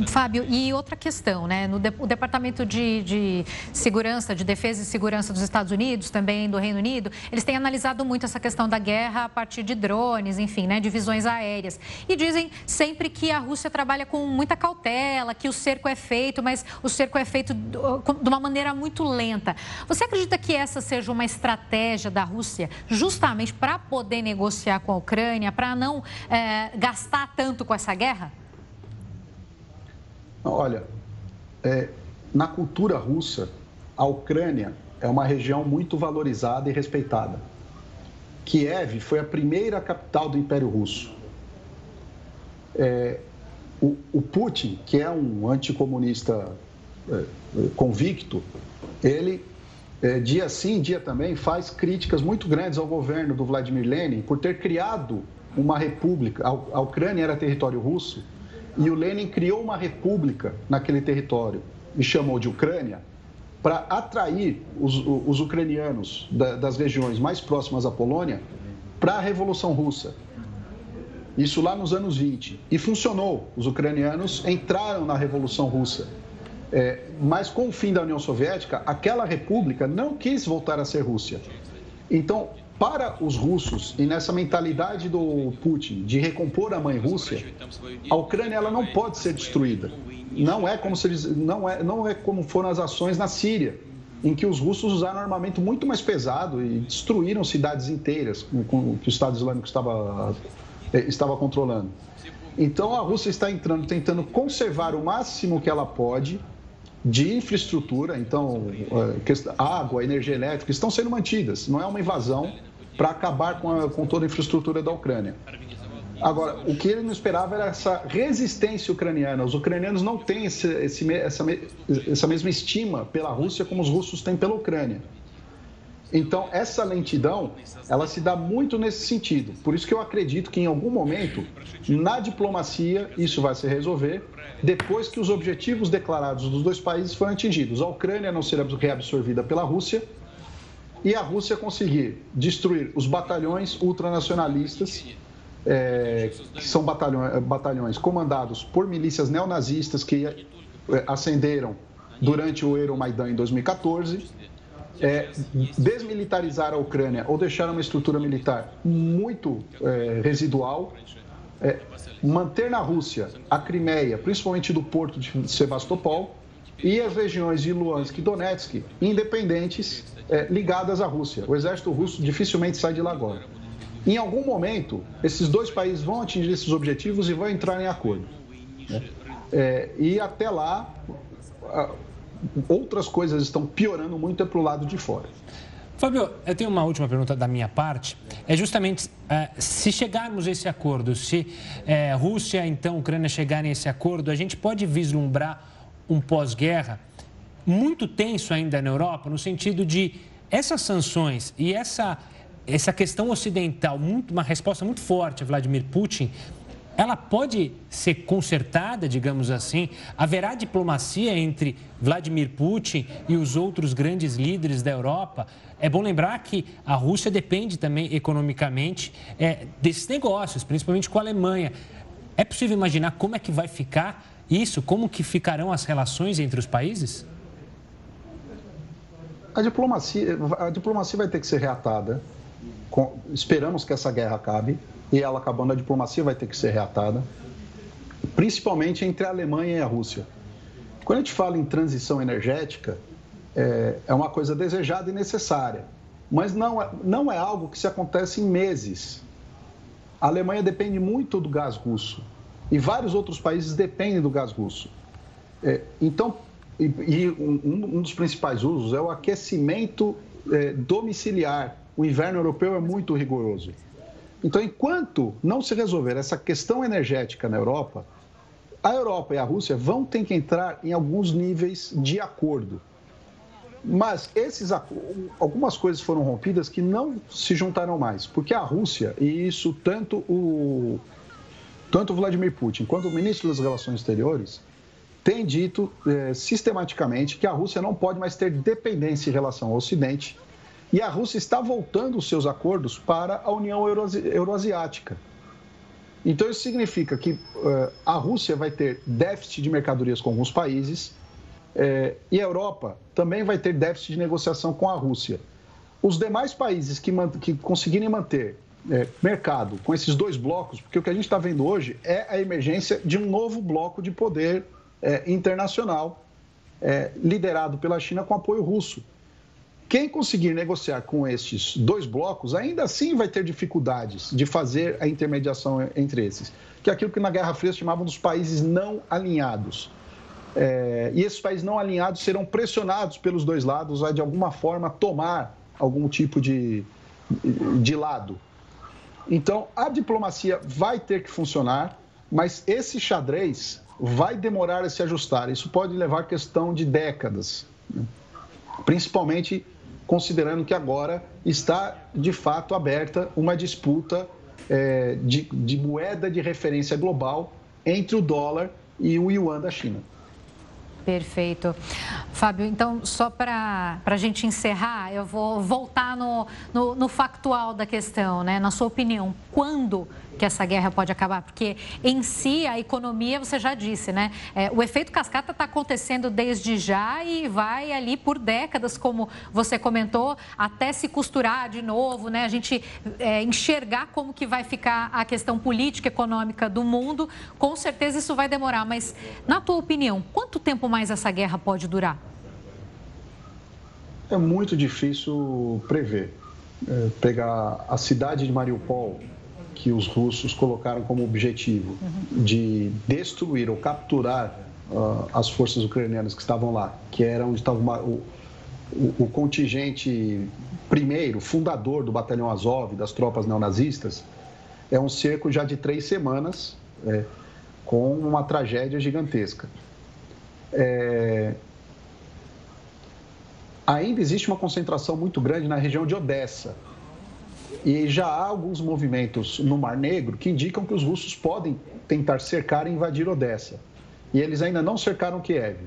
Fábio, e outra questão, né? No de, o Departamento de, de, Segurança, de Defesa e Segurança dos Estados Unidos, também do Reino Unido, eles têm analisado muito essa questão da guerra a partir de drones, enfim, né? Divisões aéreas. E dizem sempre que a Rússia trabalha com muita cautela, que o cerco é feito, mas o cerco é feito de uma maneira muito lenta. Você acredita que essa seja uma estratégia da Rússia justamente para poder negociar com a Ucrânia, para não é, gastar tanto com essa guerra? Olha, é, na cultura russa, a Ucrânia é uma região muito valorizada e respeitada. Kiev foi a primeira capital do Império Russo. É, o, o, Putin, que é um anticomunista é, convicto, ele, é, dia sim, dia também, faz críticas muito grandes ao governo do Vladimir Lenin por ter criado uma república. A, a Ucrânia era território russo e o Lenin criou uma república naquele território e chamou de Ucrânia para atrair os, os ucranianos da, das regiões mais próximas à Polônia para a Revolução Russa. Isso lá nos anos 20. E funcionou. Os ucranianos entraram na Revolução Russa. É, mas com o fim da União Soviética, aquela república não quis voltar a ser Rússia. Então, para os russos e nessa mentalidade do Putin de recompor a mãe Rússia, a Ucrânia ela não pode ser destruída. Não é como se eles, não é não é como foram as ações na Síria, em que os russos usaram armamento muito mais pesado e destruíram cidades inteiras com, que o Estado Islâmico estava eh, estava controlando. Então a Rússia está entrando tentando conservar o máximo que ela pode de infraestrutura, então eh, água, energia elétrica estão sendo mantidas. Não é uma invasão para acabar com, a, com toda a infraestrutura da Ucrânia. Agora, o que ele não esperava era essa resistência ucraniana. Os ucranianos não têm esse, esse, essa, essa mesma estima pela Rússia como os russos têm pela Ucrânia. Então, essa lentidão, ela se dá muito nesse sentido. Por isso que eu acredito que em algum momento, na diplomacia, isso vai se resolver depois que os objetivos declarados dos dois países foram atingidos. A Ucrânia não ser reabsorvida pela Rússia e a Rússia conseguir destruir os batalhões ultranacionalistas, é, que são batalhões, batalhões comandados por milícias neonazistas que é, ascenderam durante o Euromaidan em 2014, é, desmilitarizar a Ucrânia ou deixar uma estrutura militar muito é, residual, é, manter na Rússia a Crimeia, principalmente do porto de Sebastopol, e as regiões de Luhansk e Donetsk independentes é, ligadas à Rússia. O exército russo dificilmente sai de lá agora. Em algum momento, esses dois países vão atingir esses objetivos e vão entrar em acordo. Né? É, e até lá, outras coisas estão piorando muito é para o lado de fora. Fábio, eu tenho uma última pergunta da minha parte. É justamente é, se chegarmos a esse acordo, se é, Rússia, então, Ucrânia chegarem a esse acordo, a gente pode vislumbrar um pós-guerra muito tenso ainda na Europa, no sentido de essas sanções e essa, essa questão ocidental, muito, uma resposta muito forte a Vladimir Putin, ela pode ser consertada, digamos assim? Haverá diplomacia entre Vladimir Putin e os outros grandes líderes da Europa? É bom lembrar que a Rússia depende também economicamente é, desses negócios, principalmente com a Alemanha. É possível imaginar como é que vai ficar isso? Como que ficarão as relações entre os países? A diplomacia, a diplomacia vai ter que ser reatada. Com, esperamos que essa guerra acabe e ela acabando, a diplomacia vai ter que ser reatada, principalmente entre a Alemanha e a Rússia. Quando a gente fala em transição energética, é, é uma coisa desejada e necessária, mas não é, não é algo que se acontece em meses. A Alemanha depende muito do gás russo. E vários outros países dependem do gás russo. É, então, e, e um, um, dos principais usos é o aquecimento é, domiciliar. O inverno europeu é muito rigoroso. Então, enquanto não se resolver essa questão energética na Europa, a Europa e a Rússia vão ter que entrar em alguns níveis de acordo. Mas esses, algumas coisas foram rompidas que não se juntaram mais, porque a Rússia, e isso tanto o, tanto Vladimir Putin quanto o ministro das Relações Exteriores, tem dito é, sistematicamente que a Rússia não pode mais ter dependência em relação ao Ocidente e a Rússia está voltando os seus acordos para a União Euroasiática. Então, isso significa que uh, a Rússia vai ter déficit de mercadorias com alguns países uh, e a Europa também vai ter déficit de negociação com a Rússia. Os demais países que, que conseguirem manter uh, mercado com esses dois blocos, porque o que a gente está vendo hoje é a emergência de um novo bloco de poder internacional liderado pela China com apoio russo. Quem conseguir negociar com estes dois blocos, ainda assim vai ter dificuldades de fazer a intermediação entre esses, que é aquilo que na Guerra Fria chamavam dos países não alinhados. É, e esses países não alinhados serão pressionados pelos dois lados a, de alguma forma, tomar algum tipo de, de lado. Então, a diplomacia vai ter que funcionar, mas esse xadrez vai demorar a se ajustar. Isso pode levar questão de décadas, né? principalmente considerando que agora está de fato aberta uma disputa é, de, de moeda de referência global entre o dólar e o yuan da China. Perfeito. Fábio, então, só para a gente encerrar, eu vou voltar no, no, no, factual da questão, né? Na sua opinião, quando que essa guerra pode acabar? Porque em si a economia, você já disse, né? É, o efeito cascata está acontecendo desde já e vai ali por décadas, como você comentou, até se costurar de novo, né? A gente é, enxergar como que vai ficar a questão política, econômica do mundo. Com certeza isso vai demorar, mas na tua opinião, quanto tempo mais essa guerra pode durar? É muito difícil prever. É, pegar a cidade de Mariupol, que os russos colocaram como objetivo de destruir ou capturar uh, as forças ucranianas que estavam lá, que era onde estava uma, o, o, o, contingente primeiro, fundador do batalhão Azov, das tropas neonazistas, é um cerco já de três semanas, é, com uma tragédia gigantesca. É... Ainda existe uma concentração muito grande na região de Odessa, e já há alguns movimentos no Mar Negro que indicam que os russos podem tentar cercar e invadir Odessa. E eles ainda não cercaram Kiev.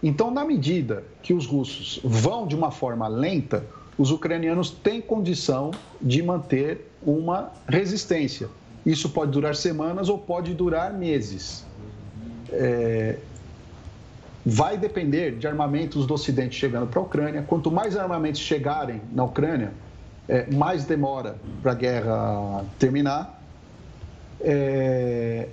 Então, na medida que os russos vão de uma forma lenta, os ucranianos têm condição de manter uma resistência. Isso pode durar semanas ou pode durar meses. É... Vai depender de armamentos do Ocidente chegando para a Ucrânia. Quanto mais armamentos chegarem na Ucrânia, é, mais demora para a guerra terminar. É,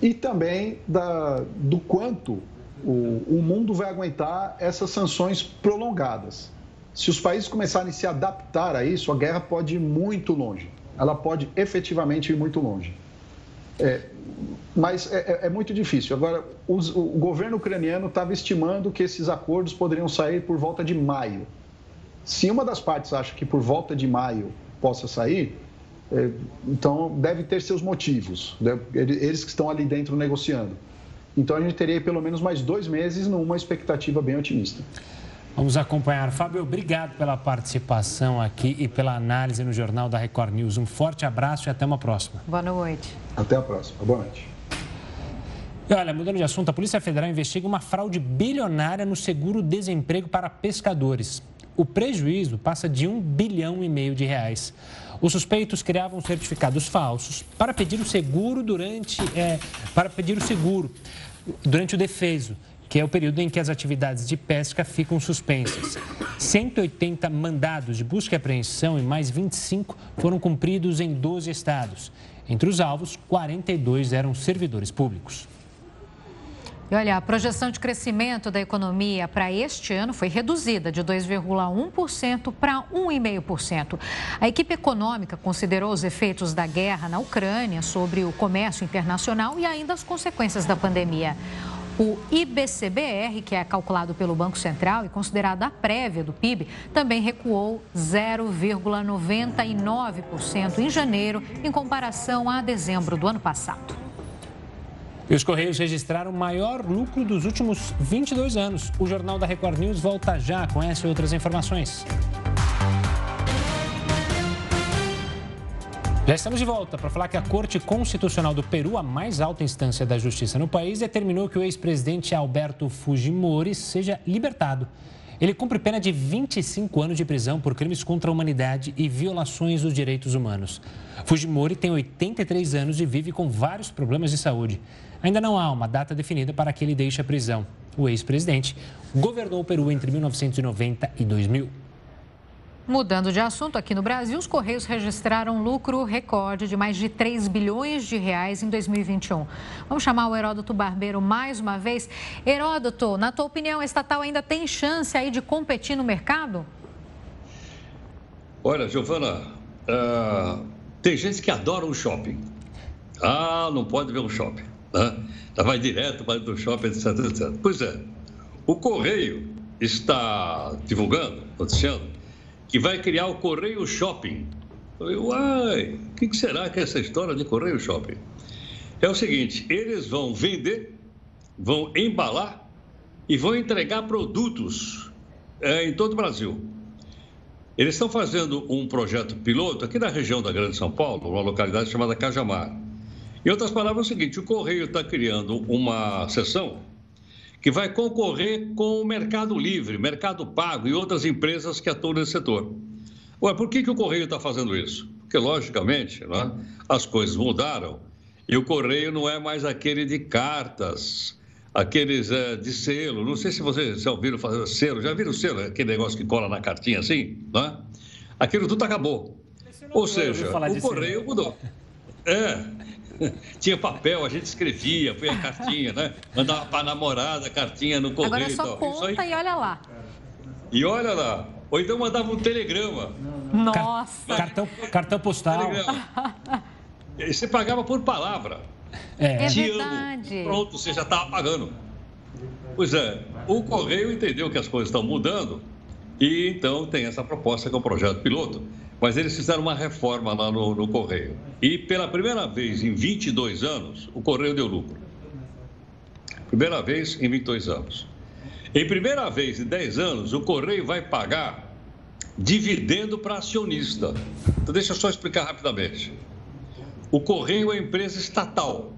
e também da, do quanto o, o mundo vai aguentar essas sanções prolongadas. Se os países começarem a se adaptar a isso, a guerra pode ir muito longe. Ela pode efetivamente ir muito longe. É, mas é, é, é, muito difícil. Agora, os, o governo ucraniano estava estimando que esses acordos poderiam sair por volta de maio. Se uma das partes acha que por volta de maio possa sair, é, então deve ter seus motivos, né? eles que estão ali dentro negociando. Então a gente teria pelo menos mais dois meses numa expectativa bem otimista. Vamos acompanhar. Fábio, obrigado pela participação aqui e pela análise no Jornal da Record News. Um forte abraço e até uma próxima. Boa noite. Até a próxima. Boa noite. E olha, mudando de assunto, a Polícia Federal investiga uma fraude bilionária no seguro-desemprego para pescadores o prejuízo passa de um bilhão e meio de reais. Os suspeitos criavam certificados falsos para pedir o seguro durante, é, para pedir o seguro durante o defeso, que é o período em que as atividades de pesca ficam suspensas. 180 mandados de busca e apreensão e mais 25 foram cumpridos em 12 estados. Entre os alvos, 42 eram servidores públicos. E olha, a projeção de crescimento da economia para este ano foi reduzida de 2,1% para 1,5%. A equipe econômica considerou os efeitos da guerra na Ucrânia sobre o comércio internacional e ainda as consequências da pandemia. O IBCBR, que é calculado pelo Banco Central e considerado a prévia do PIB, também recuou 0,99% em janeiro, em comparação a dezembro do ano passado. E os Correios registraram o maior lucro dos últimos 22 anos. O Jornal da Record News volta já com essa e outras informações. Já estamos de volta para falar que a Corte Constitucional do Peru, a mais alta instância da justiça no país, determinou que o ex-presidente Alberto Fujimori seja libertado. Ele cumpre pena de 25 anos de prisão por crimes contra a humanidade e violações dos direitos humanos. Fujimori tem 83 anos e vive com vários problemas de saúde. Ainda não há uma data definida para que ele deixe a prisão. O ex-presidente governou o Peru entre 1990 e 2000. Mudando de assunto, aqui no Brasil, os Correios registraram lucro recorde de mais de 3 bilhões de reais em 2021. Vamos chamar o Heródoto Barbeiro mais uma vez. Heródoto, na tua opinião, a estatal ainda tem chance aí de competir no mercado? Olha, Giovana, uh, tem gente que adora um shopping. Ah, não pode ver um shopping. Né? Vai direto para o shopping, etc, etc. Pois é, o Correio está divulgando, noticiando, que vai criar o Correio Shopping. Eu, uai, o que será que é essa história de Correio Shopping? É o seguinte, eles vão vender, vão embalar e vão entregar produtos é, em todo o Brasil. Eles estão fazendo um projeto piloto aqui na região da Grande São Paulo, uma localidade chamada Cajamar. Em outras palavras, é o seguinte: o Correio está criando uma seção que vai concorrer com o Mercado Livre, Mercado Pago e outras empresas que atuam nesse setor. Ué, por que, que o Correio está fazendo isso? Porque, logicamente, né, as coisas mudaram e o Correio não é mais aquele de cartas, aqueles é, de selo. Não sei se vocês já ouviram fazer selo. Já viram selo? Aquele negócio que cola na cartinha assim? Né? Aquilo tudo acabou. Ou seja, o Correio mudou. É, Tinha papel, a gente escrevia, foi a cartinha, né? Mandava para a namorada cartinha no correio. Agora só conta e olha lá. E olha lá. Ou então mandava um telegrama. Nossa. Cartão, cartão postal. E você pagava por palavra. É, é verdade. Amo. Pronto, você já estava pagando. Pois é, o Correio entendeu que as coisas estão mudando e então tem essa proposta que é o projeto piloto mas eles fizeram uma reforma lá no, no Correio. E pela primeira vez em 22 anos, o Correio deu lucro. Primeira vez em 22 anos. Em primeira vez em 10 anos, o Correio vai pagar dividendo para acionista. Então, deixa eu só explicar rapidamente. O Correio é empresa estatal.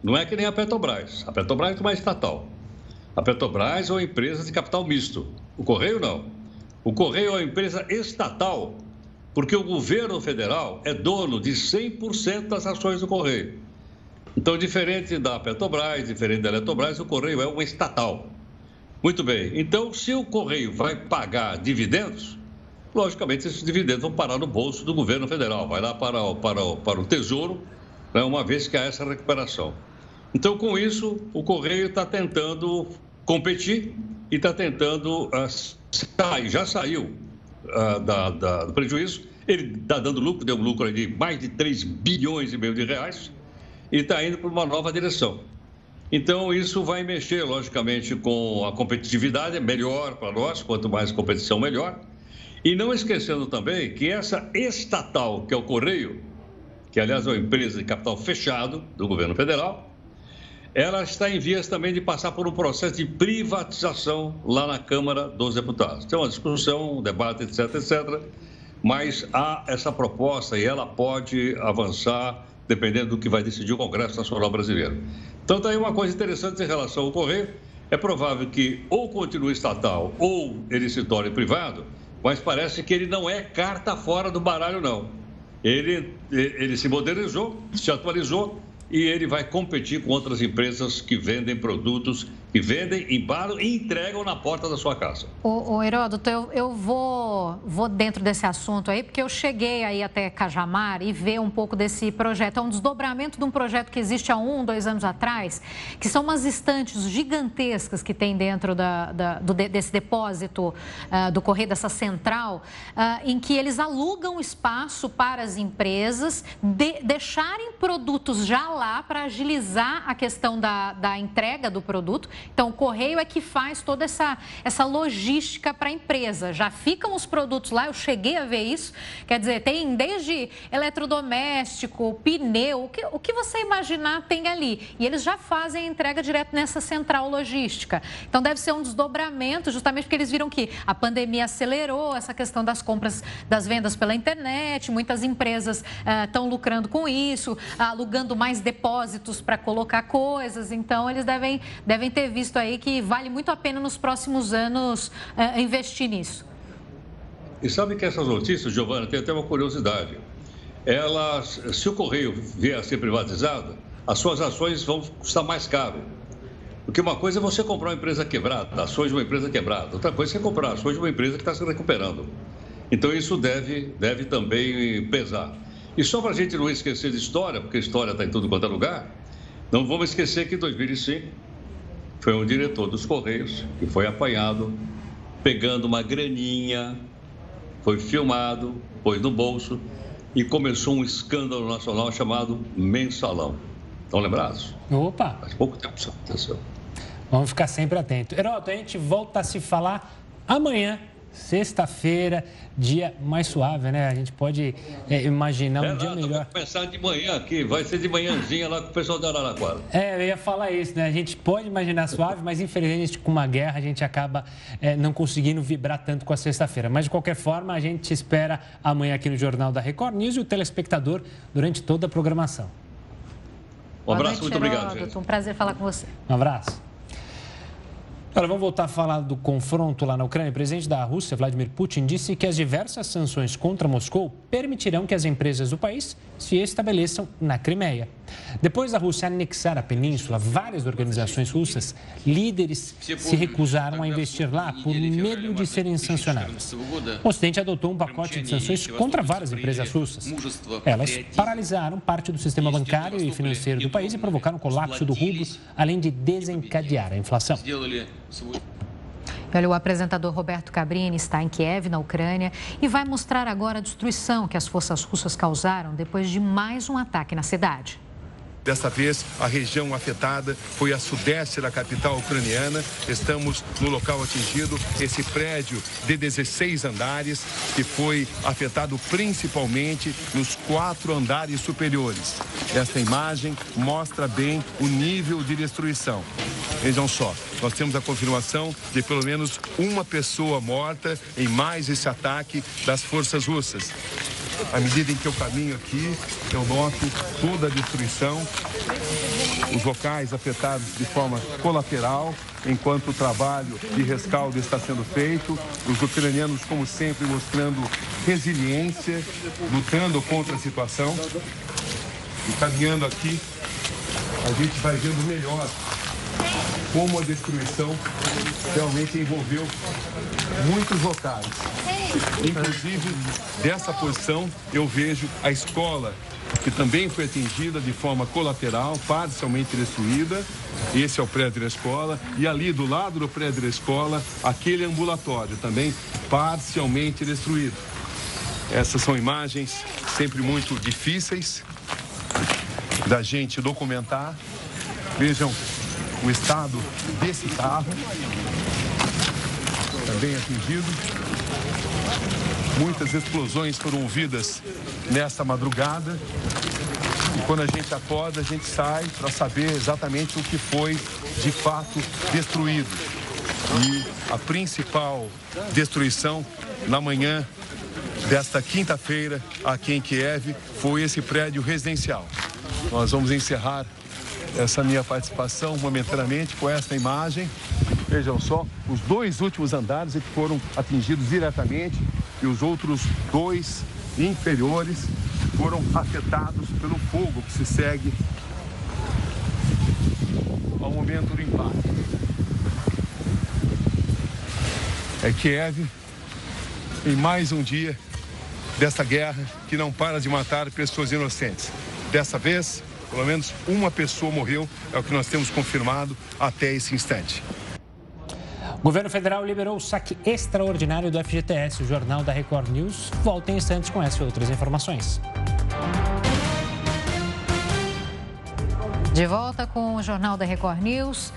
Não é que nem a Petrobras. A Petrobras é uma estatal. A Petrobras é uma empresa de capital misto. O Correio não. O Correio é uma empresa estatal porque o governo federal é dono de 100% das ações do Correio. Então, diferente da Petrobras, diferente da Eletrobras, o Correio é uma estatal. Muito bem. Então, se o Correio vai pagar dividendos, logicamente esses dividendos vão parar no bolso do governo federal, vai lá para, o, para, o, para o Tesouro, né, uma vez que há essa recuperação. Então, com isso, o Correio está tentando competir e está tentando uh, sair, já saiu uh, da, da, do prejuízo. Ele está dando lucro, deu um lucro de mais de 3 bilhões e meio de reais e está indo para uma nova direção. Então, isso vai mexer, logicamente, com a competitividade, é melhor para nós, quanto mais competição, melhor. E não esquecendo também que essa estatal, que é o Correio, que aliás é uma empresa de capital fechado do governo federal, ela está em vias também de passar por um processo de privatização lá na Câmara dos Deputados. Tem uma discussão, um debate, etc, etc. Mas há essa proposta e ela pode avançar dependendo do que vai decidir o Congresso Nacional Brasileiro. Então, está aí uma coisa interessante em relação ao Correio. É provável que ou continue estatal ou ele se torne privado, mas parece que ele não é carta fora do baralho, não. Ele, ele se modernizou, se atualizou e ele vai competir com outras empresas que vendem produtos e vendem, embalam e entregam na porta da sua casa. Ô, ô Heródoto, eu, eu vou, vou dentro desse assunto aí, porque eu cheguei aí até Cajamar e ver um pouco desse projeto. É um desdobramento de um projeto que existe há um, dois anos atrás, que são umas estantes gigantescas que tem dentro da, da do, desse depósito uh, do Correio, dessa central, uh, em que eles alugam espaço para as empresas de, deixarem produtos já lá para agilizar a questão da, da entrega do produto então, o correio é que faz toda essa, essa logística para a empresa. Já ficam os produtos lá, eu cheguei a ver isso. Quer dizer, tem desde eletrodoméstico, pneu, o que, o que você imaginar tem ali. E eles já fazem a entrega direto nessa central logística. Então, deve ser um desdobramento, justamente porque eles viram que a pandemia acelerou essa questão das compras, das vendas pela internet. Muitas empresas estão uh, lucrando com isso, alugando mais depósitos para colocar coisas. Então, eles devem, devem ter visto aí que vale muito a pena nos próximos anos uh, investir nisso. E sabe que essas notícias, Giovana, tem até uma curiosidade. Elas, se o Correio vier a ser privatizado, as suas ações vão custar mais caro. Porque uma coisa é você comprar uma empresa quebrada, ações de uma empresa quebrada. Outra coisa é comprar ações de uma empresa que está se recuperando. Então, isso deve, deve também pesar. E só para a gente não esquecer de história, porque história está em tudo quanto é lugar, não vamos esquecer que em 2005 foi um diretor dos Correios que foi apanhado pegando uma graninha, foi filmado, pôs no bolso e começou um escândalo nacional chamado Mensalão. Estão lembrados? Opa! Faz pouco tempo isso aconteceu. Vamos ficar sempre atentos. Heroto, a gente volta a se falar amanhã Sexta-feira, dia mais suave, né? A gente pode é, imaginar um é, dia melhor. Vai começar de manhã aqui, vai ser de manhãzinha lá com o pessoal da Araraquara. É, eu ia falar isso, né? A gente pode imaginar suave, mas infelizmente com uma guerra a gente acaba é, não conseguindo vibrar tanto com a sexta-feira. Mas de qualquer forma, a gente te espera amanhã aqui no Jornal da Record News e o telespectador durante toda a programação. Um abraço, noite, muito obrigado. Gente. Um prazer falar com você. Um abraço. Agora vamos voltar a falar do confronto lá na Ucrânia. O presidente da Rússia, Vladimir Putin, disse que as diversas sanções contra Moscou permitirão que as empresas do país se estabeleçam na Crimeia. Depois da Rússia anexar a península, várias organizações russas, líderes, se recusaram a investir lá por medo de serem sancionadas. O Ocidente adotou um pacote de sanções contra várias empresas russas. Elas paralisaram parte do sistema bancário e financeiro do país e provocaram o colapso do rublo, além de desencadear a inflação. Olha, o apresentador Roberto Cabrini está em Kiev, na Ucrânia, e vai mostrar agora a destruição que as forças russas causaram depois de mais um ataque na cidade. Dessa vez, a região afetada foi a sudeste da capital ucraniana. Estamos no local atingido, esse prédio de 16 andares, que foi afetado principalmente nos quatro andares superiores. Esta imagem mostra bem o nível de destruição. Vejam só, nós temos a confirmação de pelo menos uma pessoa morta em mais esse ataque das forças russas. À medida em que eu caminho aqui, eu noto toda a destruição, os locais afetados de forma colateral, enquanto o trabalho de rescaldo está sendo feito, os ucranianos, como sempre, mostrando resiliência, lutando contra a situação. E caminhando aqui, a gente vai vendo melhor como a destruição realmente envolveu muitos locais. Inclusive, dessa posição, eu vejo a escola, que também foi atingida de forma colateral, parcialmente destruída. Esse é o prédio da escola. E ali, do lado do prédio da escola, aquele ambulatório, também parcialmente destruído. Essas são imagens sempre muito difíceis da gente documentar. Vejam o estado desse carro, também atingido. Muitas explosões foram ouvidas nesta madrugada. E quando a gente acorda, a gente sai para saber exatamente o que foi de fato destruído. E a principal destruição na manhã desta quinta-feira aqui em Kiev foi esse prédio residencial. Nós vamos encerrar essa minha participação momentaneamente com esta imagem. Vejam só, os dois últimos andares foram atingidos diretamente e os outros dois inferiores foram afetados pelo fogo que se segue ao momento do impacto. é Kiev em mais um dia dessa guerra que não para de matar pessoas inocentes. Dessa vez, pelo menos uma pessoa morreu, é o que nós temos confirmado até esse instante. O governo federal liberou o saque extraordinário do FGTS. O Jornal da Record News volta em instantes com essas e outras informações. De volta com o Jornal da Record News.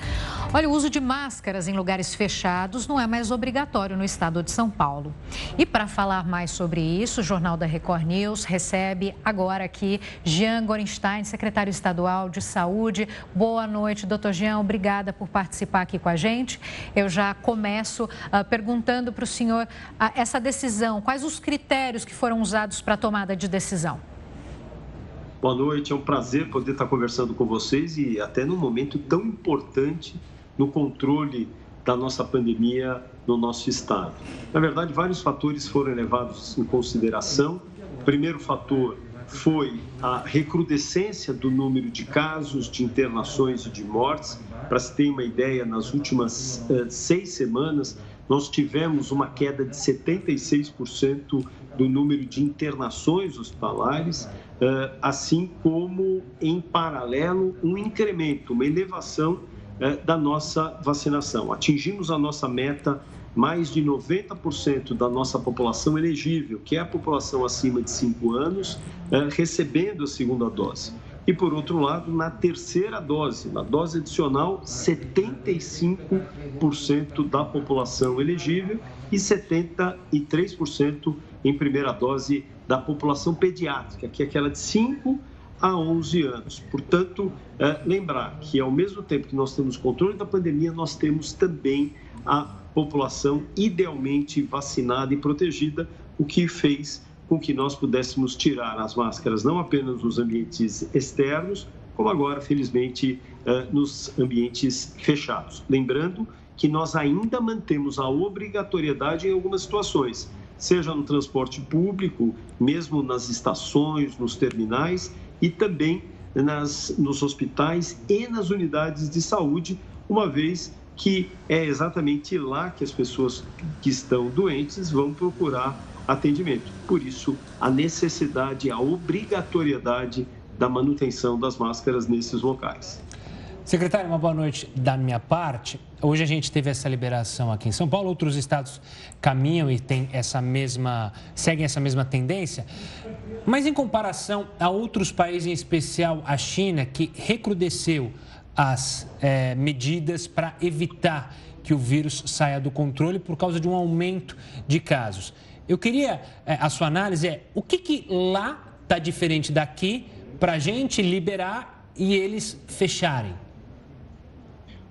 Olha, o uso de máscaras em lugares fechados não é mais obrigatório no estado de São Paulo. E para falar mais sobre isso, o Jornal da Record News recebe agora aqui Jean Gorenstein, secretário estadual de Saúde. Boa noite, doutor Jean. Obrigada por participar aqui com a gente. Eu já começo uh, perguntando para o senhor uh, essa decisão, quais os critérios que foram usados para a tomada de decisão? Boa noite, é um prazer poder estar conversando com vocês e até num momento tão importante no controle da nossa pandemia no nosso estado. Na verdade, vários fatores foram levados em consideração. O primeiro fator foi a recrudescência do número de casos, de internações e de mortes. Para se ter uma ideia, nas últimas uh, seis semanas, nós tivemos uma queda de 76% do número de internações hospitalares, uh, assim como, em paralelo, um incremento, uma elevação é, da nossa vacinação. Atingimos a nossa meta, mais de 90% da nossa população elegível, que é a população acima de 5 anos, é, recebendo a segunda dose. E, por outro lado, na terceira dose, na dose adicional, 75% da população elegível e 73% em primeira dose da população pediátrica, que é aquela de 5 a 11 anos. Portanto, é, lembrar que ao mesmo tempo que nós temos controle da pandemia, nós temos também a população idealmente vacinada e protegida, o que fez com que nós pudéssemos tirar as máscaras não apenas nos ambientes externos, como agora, felizmente, é, nos ambientes fechados. Lembrando que nós ainda mantemos a obrigatoriedade em algumas situações, seja no transporte público, mesmo nas estações, nos terminais, e também nas, nos hospitais e nas unidades de saúde, uma vez que é exatamente lá que as pessoas que estão doentes vão procurar atendimento. Por isso, a necessidade, a obrigatoriedade da manutenção das máscaras nesses locais. Secretário, uma boa noite da minha parte. Hoje a gente teve essa liberação aqui em São Paulo, outros estados caminham e têm essa mesma, seguem essa mesma tendência. Mas em comparação a outros países, em especial a China, que recrudesceu as é, medidas para evitar que o vírus saia do controle por causa de um aumento de casos. Eu queria, é, a sua análise é, o que, que lá está diferente daqui para a gente liberar e eles fecharem?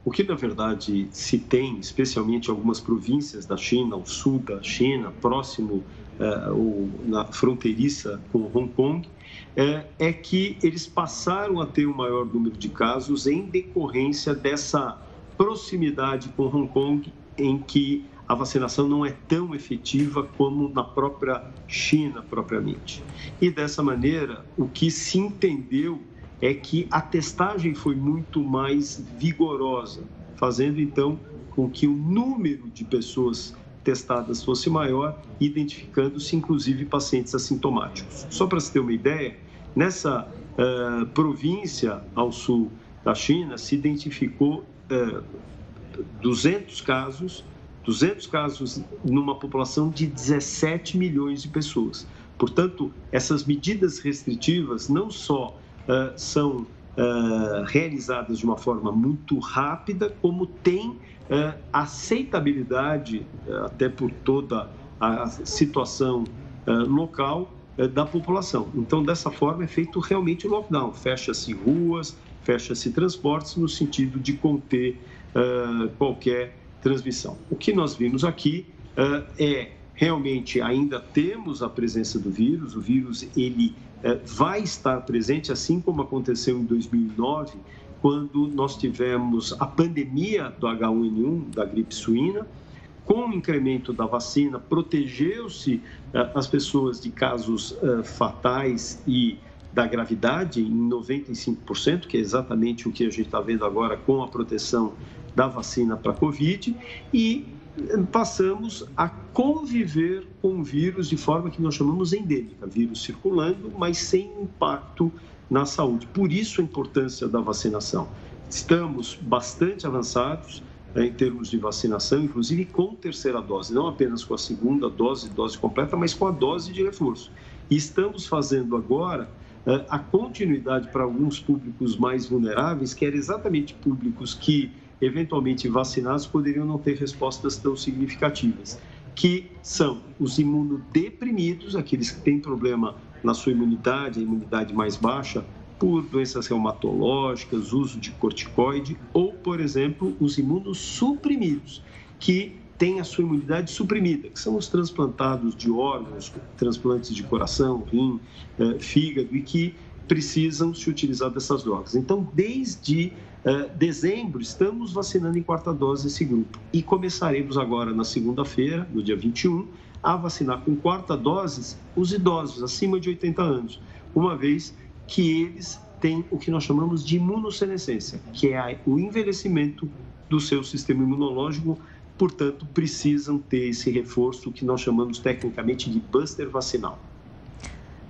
O que, na verdade, se tem, especialmente em algumas províncias da China, ao sul da China, próximo uh, ou na fronteiriça com Hong Kong, é, é que eles passaram a ter um maior número de casos em decorrência dessa proximidade com Hong Kong, em que a vacinação não é tão efetiva como na própria China propriamente. E dessa maneira, o que se entendeu é que a testagem foi muito mais vigorosa, fazendo então com que o número de pessoas testadas fosse maior, identificando-se inclusive pacientes assintomáticos. Só para se ter uma ideia, nessa uh, província ao sul da China se identificou uh, eh, 200 casos, 200 casos numa população de 17 milhões de pessoas. Portanto, essas medidas restritivas não só uh, são uh, realizadas de uma forma muito rápida, como tem uh, aceitabilidade, até por toda a situação local da população. Então, dessa forma, é feito realmente o lockdown. Fecha-se ruas, fecha-se transportes no sentido de conter qualquer transmissão. O que nós vimos aqui é realmente ainda temos a presença do vírus, o vírus ele vai estar presente, assim como aconteceu em 2009, quando nós tivemos a pandemia do H1N1, da gripe suína, com o incremento da vacina, protegeu-se é, as pessoas de casos é, fatais e da gravidade em 95%, que é exatamente o que a gente está vendo agora com a proteção da vacina para a Covid, e passamos a conviver com o vírus de forma que nós chamamos endêmica, vírus circulando, mas sem impacto na saúde. Por isso a importância da vacinação. Estamos bastante avançados né, em termos de vacinação, inclusive com terceira dose, não apenas com a segunda dose, dose completa, mas com a dose de reforço. E estamos fazendo agora eh, a continuidade para alguns públicos mais vulneráveis, que eram exatamente públicos que, eventualmente vacinados, poderiam não ter respostas tão significativas, que são os imunodeprimidos, aqueles que têm problema na sua imunidade, a imunidade mais baixa, por doenças reumatológicas, uso de corticoide ou, por exemplo, os imunossuprimidos, que têm a sua imunidade suprimida, que são os transplantados de órgãos, transplantes de coração, rim, eh, fígado e que precisam se utilizar dessas drogas. Então, desde eh, dezembro, estamos vacinando em quarta dose esse grupo e começaremos agora na segunda-feira, no dia 21, a vacinar com quarta dose os idosos acima de 80 anos, uma vez que eles têm o que nós chamamos de imunossenescência, que é o envelhecimento do seu sistema imunológico, portanto, precisam ter esse reforço que nós chamamos tecnicamente de buster vacinal.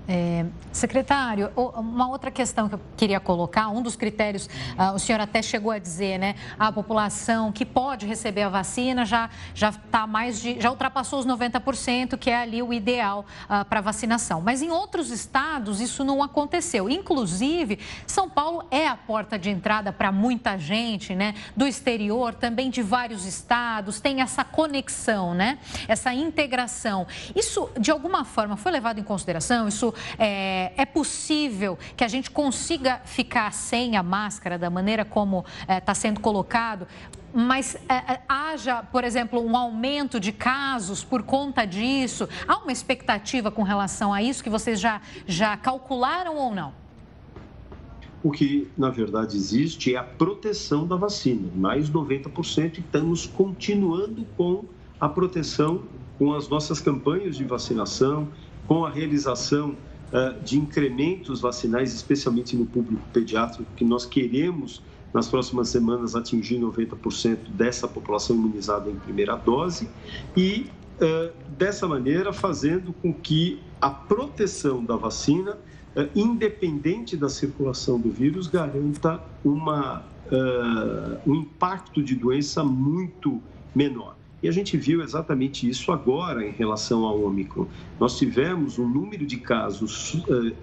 É, secretário, uma outra questão que eu queria colocar, um dos critérios, uh, o senhor até chegou a dizer, né? A população que pode receber a vacina já já está mais de, já ultrapassou os 90%, que é ali o ideal uh, para vacinação. Mas em outros estados isso não aconteceu. Inclusive, São Paulo é a porta de entrada para muita gente, né? Do exterior, também de vários estados, tem essa conexão, né? Essa integração. Isso, de alguma forma, foi levado em consideração? Isso é, é possível que a gente consiga ficar sem a máscara da maneira como está é, sendo colocado? mas é, é, haja, por exemplo, um aumento de casos por conta disso? Há uma expectativa com relação a isso que vocês já, já calcularam ou não? O que, na verdade, existe é a proteção da vacina, mais 90%, e estamos continuando com a proteção com as nossas campanhas de vacinação, com a realização uh, de incrementos vacinais, especialmente no público pediátrico, que nós queremos, nas próximas semanas, atingir 90% dessa população imunizada em primeira dose e, uh, dessa maneira, fazendo com que a proteção da vacina, uh, independente da circulação do vírus, garanta uma, um impacto de doença muito menor. E a gente viu exatamente isso agora em relação ao Ômicron. Nós tivemos um número de casos uh,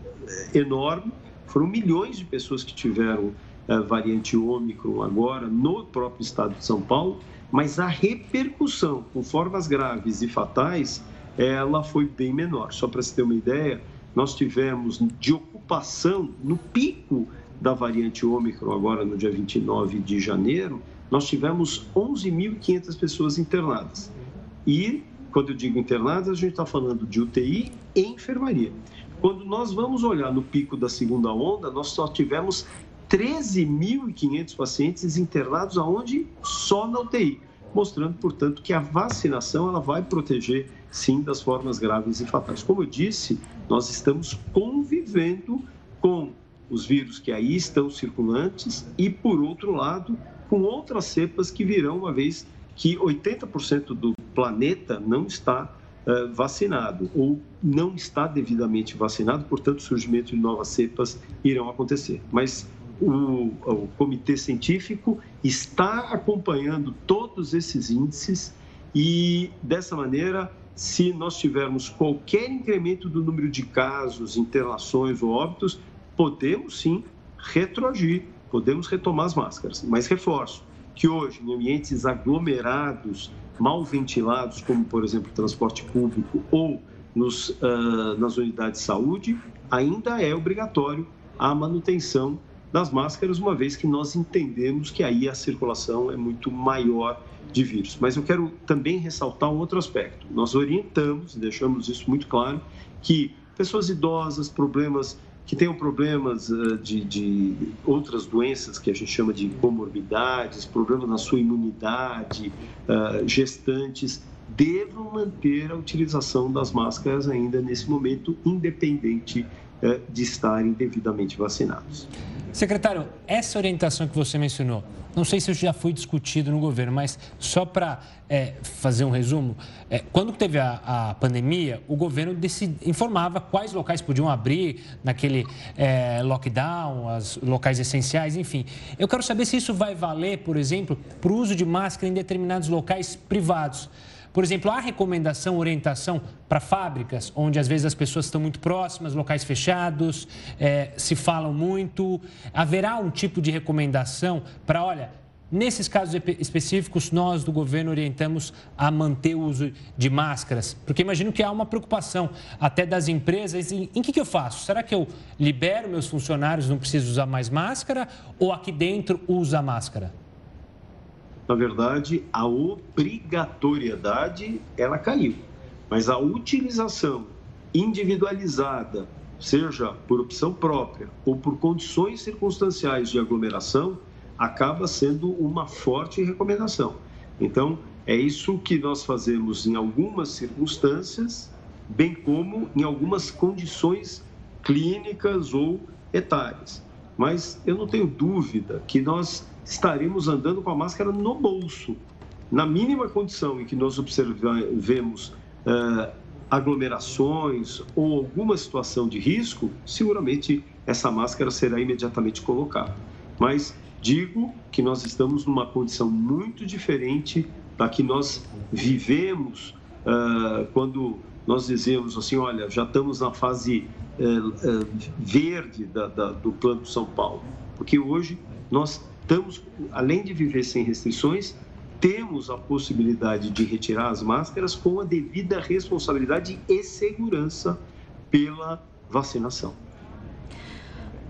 enorme, foram milhões de pessoas que tiveram uh, variante Ômicron agora no próprio estado de São Paulo, mas a repercussão com formas graves e fatais, ela foi bem menor. Só para se ter uma ideia, nós tivemos de ocupação no pico da variante Ômicron agora no dia 29 de janeiro, nós tivemos 11.500 pessoas internadas. E, quando eu digo internadas, a gente está falando de UTI e enfermaria. Quando nós vamos olhar no pico da segunda onda, nós só tivemos 13.500 pacientes internados aonde? Só na UTI, mostrando, portanto, que a vacinação ela vai proteger sim das formas graves e fatais. Como eu disse, nós estamos convivendo com os vírus que aí estão circulantes e, por outro lado, com outras cepas que virão, uma vez que 80% do planeta não está uh, vacinado ou não está devidamente vacinado, portanto, o surgimento de novas cepas irão acontecer. Mas o, o comitê científico está acompanhando todos esses índices e, dessa maneira, se nós tivermos qualquer incremento do número de casos, internações ou óbitos, podemos sim retroagir podemos retomar as máscaras. Mas reforço que hoje, em ambientes aglomerados, mal ventilados, como por exemplo transporte público ou nos, uh, nas unidades de saúde, ainda é obrigatório a manutenção das máscaras, uma vez que nós entendemos que aí a circulação é muito maior de vírus. Mas eu quero também ressaltar um outro aspecto. Nós orientamos, deixamos isso muito claro, que pessoas idosas, problemas que tenham problemas uh, de, de, outras doenças que a gente chama de comorbidades, problemas na sua imunidade, uh, gestantes, devam manter a utilização das máscaras ainda nesse momento, independente de estarem devidamente vacinados. Secretário, essa orientação que você mencionou, não sei se isso já foi discutido no governo, mas só para é, fazer um resumo, é, quando teve a, a pandemia, o governo decid, informava quais locais podiam abrir naquele é, lockdown, os locais essenciais, enfim. Eu quero saber se isso vai valer, por exemplo, para o uso de máscara em determinados locais privados. Por exemplo, há recomendação, orientação para fábricas, onde às vezes as pessoas estão muito próximas, locais fechados, é, se falam muito. Haverá um tipo de recomendação para, olha, Nesses casos específicos, nós do governo orientamos a manter o uso de máscaras, porque imagino que há uma preocupação até das empresas em, em que, que eu faço? Será que eu libero meus funcionários, não preciso usar mais máscara, ou aqui dentro usa máscara? Na verdade, a obrigatoriedade ela caiu, mas a utilização individualizada, seja por opção própria ou por condições circunstanciais de aglomeração, acaba sendo uma forte recomendação. Então, é isso que nós fazemos em algumas circunstâncias, bem como em algumas condições clínicas ou etárias. Mas eu não tenho dúvida que nós estaremos andando com a máscara no bolso. Na mínima condição em que nós observemos uh, aglomerações ou alguma situação de risco, seguramente essa máscara será imediatamente colocada. Mas digo que nós estamos numa condição muito diferente da que nós vivemos uh, quando nós dizemos assim, olha, já estamos na fase uh, uh, verde da, da, do Plano São Paulo, porque hoje nós estamos, além de viver sem restrições, temos a possibilidade de retirar as máscaras com a devida responsabilidade e segurança pela vacinação.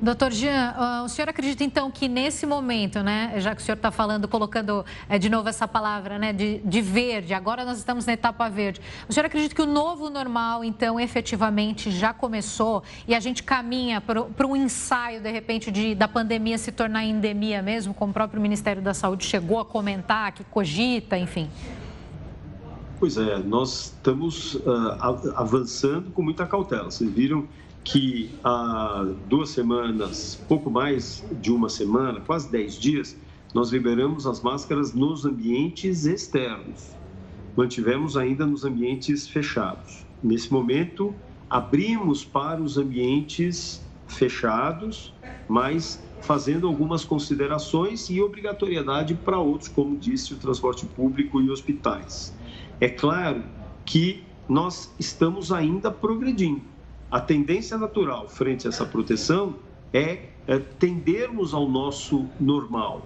Doutor Jean, o senhor acredita então que nesse momento, né, já que o senhor está falando, colocando é, de novo essa palavra, né, de, de, verde, agora nós estamos na etapa verde, o senhor acredita que o novo normal, então, efetivamente já começou e a gente caminha para um ensaio, de repente, de, da pandemia se tornar endemia mesmo, como o próprio Ministério da Saúde chegou a comentar, que cogita, enfim? Pois é, nós estamos uh, avançando com muita cautela. Vocês viram que há duas semanas, pouco mais de uma semana, quase dez dias, nós liberamos as máscaras nos ambientes externos. Mantivemos ainda nos ambientes fechados. Nesse momento, abrimos para os ambientes fechados, mas fazendo algumas considerações e obrigatoriedade para outros, como disse o transporte público e hospitais. É claro que nós estamos ainda progredindo a tendência natural frente a essa proteção é, é tendermos ao nosso normal.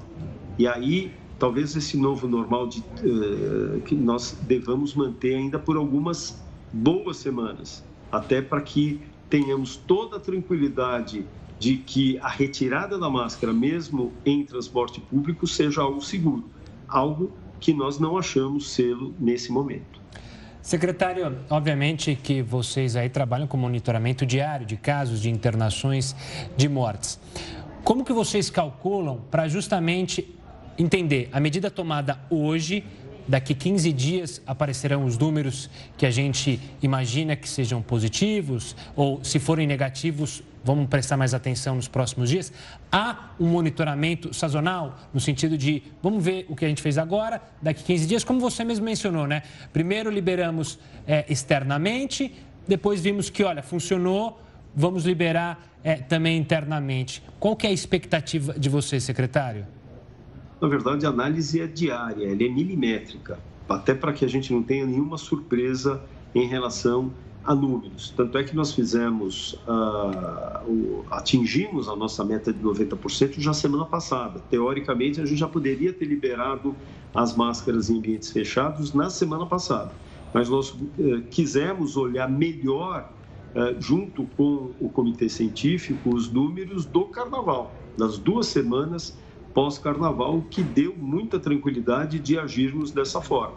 E aí, talvez esse novo normal de, uh, que nós devamos manter ainda por algumas boas semanas, até para que tenhamos toda a tranquilidade de que a retirada da máscara, mesmo em transporte público, seja algo seguro, algo que nós não achamos sê-lo nesse momento. Secretário, obviamente que vocês aí trabalham com monitoramento diário de casos de internações de mortes. Como que vocês calculam para justamente entender a medida tomada hoje daqui 15 dias aparecerão os números que a gente imagina que sejam positivos ou se forem negativos, vamos prestar mais atenção nos próximos dias. Há um monitoramento sazonal no sentido de vamos ver o que a gente fez agora, daqui 15 dias, como você mesmo mencionou, né? Primeiro liberamos é, externamente, depois vimos que, olha, funcionou, vamos liberar é, também internamente. Qual que é a expectativa de você, secretário? Na verdade, a análise é diária, ela é milimétrica, até para que a gente não tenha nenhuma surpresa em relação a números. Tanto é que nós fizemos, uh, atingimos a nossa meta de 90% já semana passada. Teoricamente, a gente já poderia ter liberado as máscaras em ambientes fechados na semana passada. Mas nós uh, quisemos olhar melhor, uh, junto com o comitê científico, os números do carnaval, das duas semanas pós-carnaval, que deu muita tranquilidade de agirmos dessa forma.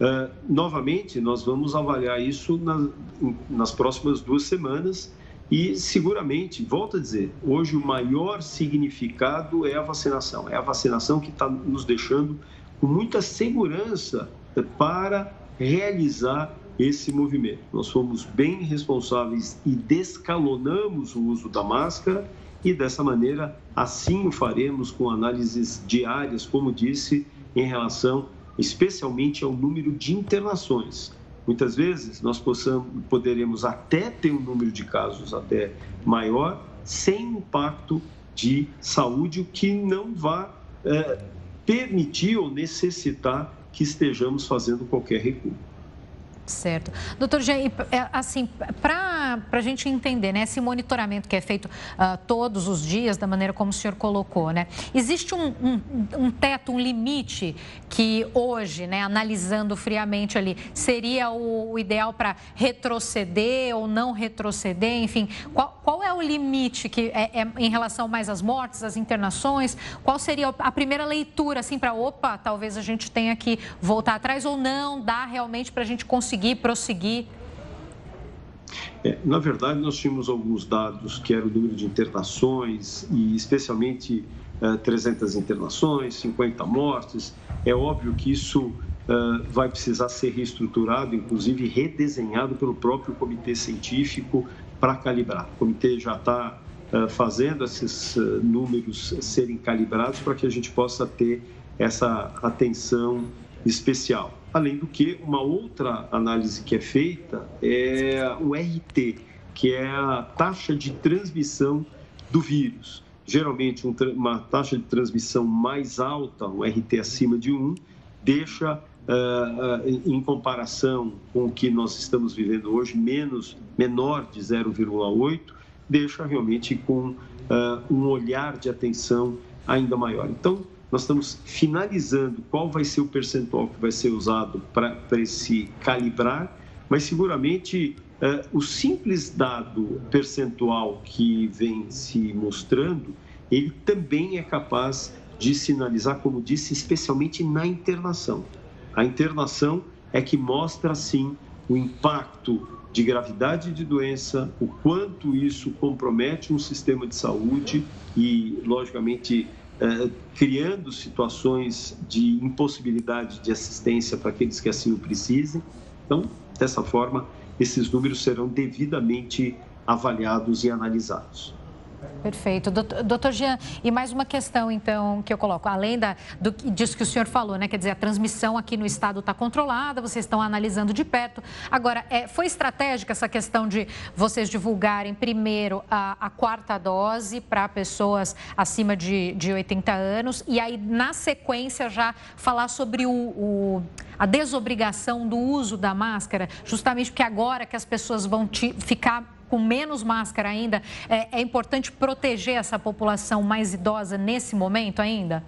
Uh, novamente, nós vamos avaliar isso na, nas próximas duas semanas e seguramente, volto a dizer, hoje o maior significado é a vacinação. É a vacinação que está nos deixando com muita segurança para realizar esse movimento. Nós fomos bem responsáveis e descalonamos o uso da máscara e dessa maneira assim o faremos com análises diárias, como disse, em relação especialmente ao número de internações. Muitas vezes nós possamos, poderemos até ter um número de casos até maior, sem impacto de saúde, o que não vai é, permitir ou necessitar que estejamos fazendo qualquer recuo. Certo. Doutor Jean, é, assim, para a gente entender, né, esse monitoramento que é feito uh, todos os dias, da maneira como o senhor colocou, né, existe um, um, um teto, um limite que hoje, né, analisando friamente ali, seria o, o ideal para retroceder ou não retroceder, enfim, qual, qual é o limite que é, é, em relação mais às mortes, às internações? Qual seria a primeira leitura, assim, para, opa, talvez a gente tenha que voltar atrás ou não, dá realmente para a gente conseguir conseguir prosseguir? É, na verdade, nós tínhamos alguns dados que era o número de internações e especialmente uh, é, 300 internações, 50 mortes. É óbvio que isso uh, vai precisar ser reestruturado, inclusive redesenhado pelo próprio comitê científico para calibrar. O comitê já está fazendo esses números serem calibrados para que a gente possa ter essa atenção especial. Além do que, uma outra análise que é feita é o RT, que é a taxa de transmissão do vírus. Geralmente, uma taxa de transmissão mais alta, um RT acima de 1, deixa, uh, uh, em comparação com o que nós estamos vivendo hoje, menos, menor de 0,8, deixa realmente com uh, um olhar de atenção ainda maior. Então, nós estamos finalizando qual vai ser o percentual que vai ser usado para esse calibrar, mas seguramente uh, o simples dado percentual que vem se mostrando, ele também é capaz de sinalizar, como disse, especialmente na internação. A internação é que mostra, sim, o impacto de gravidade de doença, o quanto isso compromete um sistema de saúde e, logicamente, eh, criando situações de impossibilidade de assistência para aqueles que assim o precisem. Então, dessa forma, esses números serão devidamente avaliados e analisados. Perfeito. Doutor Jean, e mais uma questão, então, que eu coloco. Além da, do, disso que o senhor falou, né? Quer dizer, a transmissão aqui no estado está controlada, vocês estão analisando de perto. Agora, é, foi estratégica essa questão de vocês divulgarem primeiro a, a quarta dose para pessoas acima de, de 80 anos e aí, na sequência, já falar sobre o, o a desobrigação do uso da máscara, justamente porque agora que as pessoas vão te, ficar com menos máscara ainda, é, é importante proteger essa população mais idosa nesse momento ainda?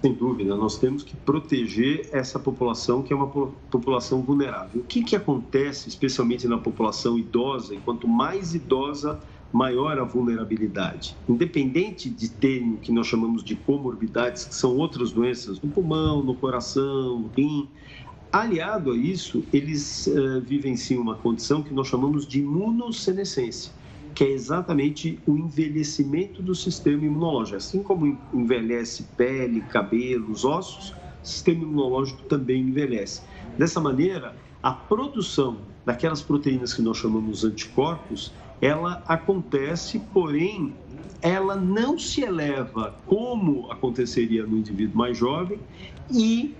Sem dúvida, nós temos que proteger essa população que é uma população vulnerável. O que, que acontece, especialmente na população idosa, e quanto mais idosa, maior a vulnerabilidade. Independente de terem o que nós chamamos de comorbidades, que são outras doenças no pulmão, no coração, no rim, Aliado a isso, eles uh, vivenciam uma condição que nós chamamos de imunossenescência, que é exatamente o envelhecimento do sistema imunológico. Assim como envelhece pele, cabelos, ossos, o sistema imunológico também envelhece. Dessa maneira, a produção daquelas proteínas que nós chamamos anticorpos, ela acontece, porém, ela não se eleva como aconteceria no indivíduo mais jovem e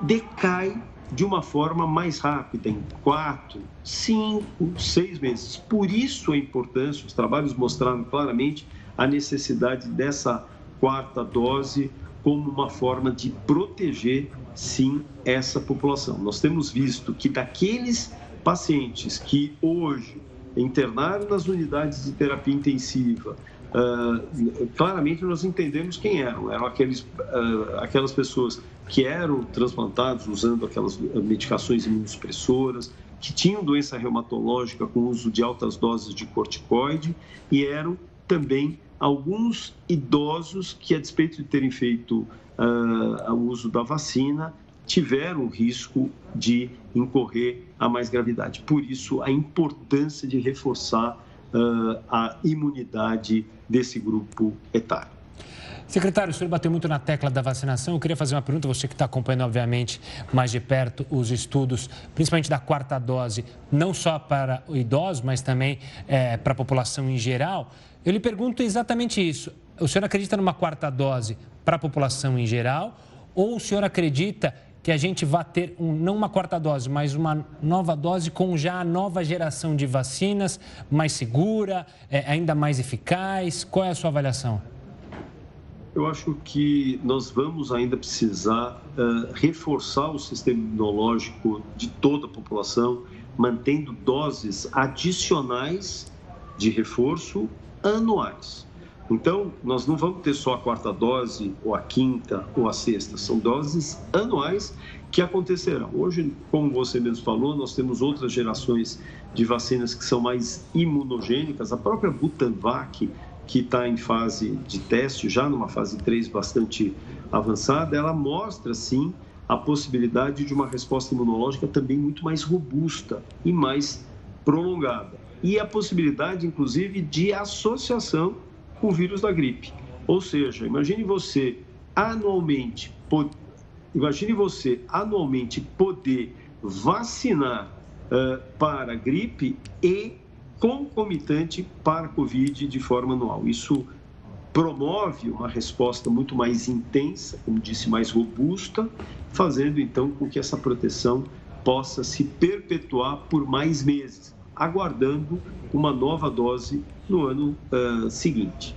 decai de uma forma mais rápida, em quatro, cinco, seis meses. Por isso a importância, os trabalhos mostraram claramente a necessidade dessa quarta dose como uma forma de proteger, sim, essa população. Nós temos visto que daqueles pacientes que hoje internaram nas unidades de terapia intensiva, uh, claramente nós entendemos quem eram. Eram aqueles, uh, aquelas pessoas que eram transplantados usando aquelas medicações imunossupressoras, que tinham doença reumatológica com uso de altas doses de corticoide e eram também alguns idosos que, a despeito de terem feito uh, o uso da vacina, tiveram o risco de incorrer a mais gravidade. Por isso, a importância de reforçar uh, a imunidade desse grupo etário. Secretário, o senhor bateu muito na tecla da vacinação. Eu queria fazer uma pergunta, você que está acompanhando, obviamente, mais de perto os estudos, principalmente da quarta dose, não só para idosos, mas também é, para a população em geral. Eu lhe pergunto exatamente isso. O senhor acredita numa quarta dose para a população em geral? Ou o senhor acredita que a gente vai ter um, não uma quarta dose, mas uma nova dose com já a nova geração de vacinas mais segura, é, ainda mais eficaz? Qual é a sua avaliação? Eu acho que nós vamos ainda precisar uh, reforçar o sistema imunológico de toda a população, mantendo doses adicionais de reforço anuais. Então, nós não vamos ter só a quarta dose, ou a quinta, ou a sexta, são doses anuais que acontecerão. Hoje, como você mesmo falou, nós temos outras gerações de vacinas que são mais imunogênicas. A própria Butanvac, que está em fase de teste, já numa fase 3 bastante avançada, ela mostra, sim, a possibilidade de uma resposta imunológica também muito mais robusta e mais prolongada. E a possibilidade, inclusive, de associação o vírus da gripe. Ou seja, imagine você anualmente, imagine você anualmente poder vacinar uh, para gripe e concomitante para Covid de forma anual. Isso promove uma resposta muito mais intensa, como disse, mais robusta, fazendo então com que essa proteção possa se perpetuar por mais meses, aguardando uma nova dose no ano uh, seguinte.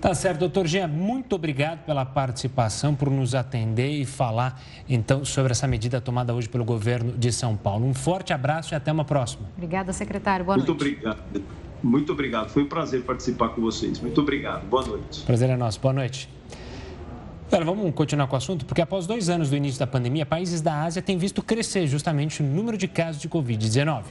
Tá certo, doutor Jean, muito obrigado pela participação, por nos atender e falar então sobre essa medida tomada hoje pelo governo de São Paulo. Um forte abraço e até uma próxima. Obrigada, secretário. Boa muito noite. Muito obrigado. Muito obrigado. Foi um prazer participar com vocês. Muito obrigado. Boa noite. Prazer é nosso. Boa noite. Olha, vamos continuar com o assunto, porque após dois anos do início da pandemia, países da Ásia têm visto crescer justamente o número de casos de Covid-19.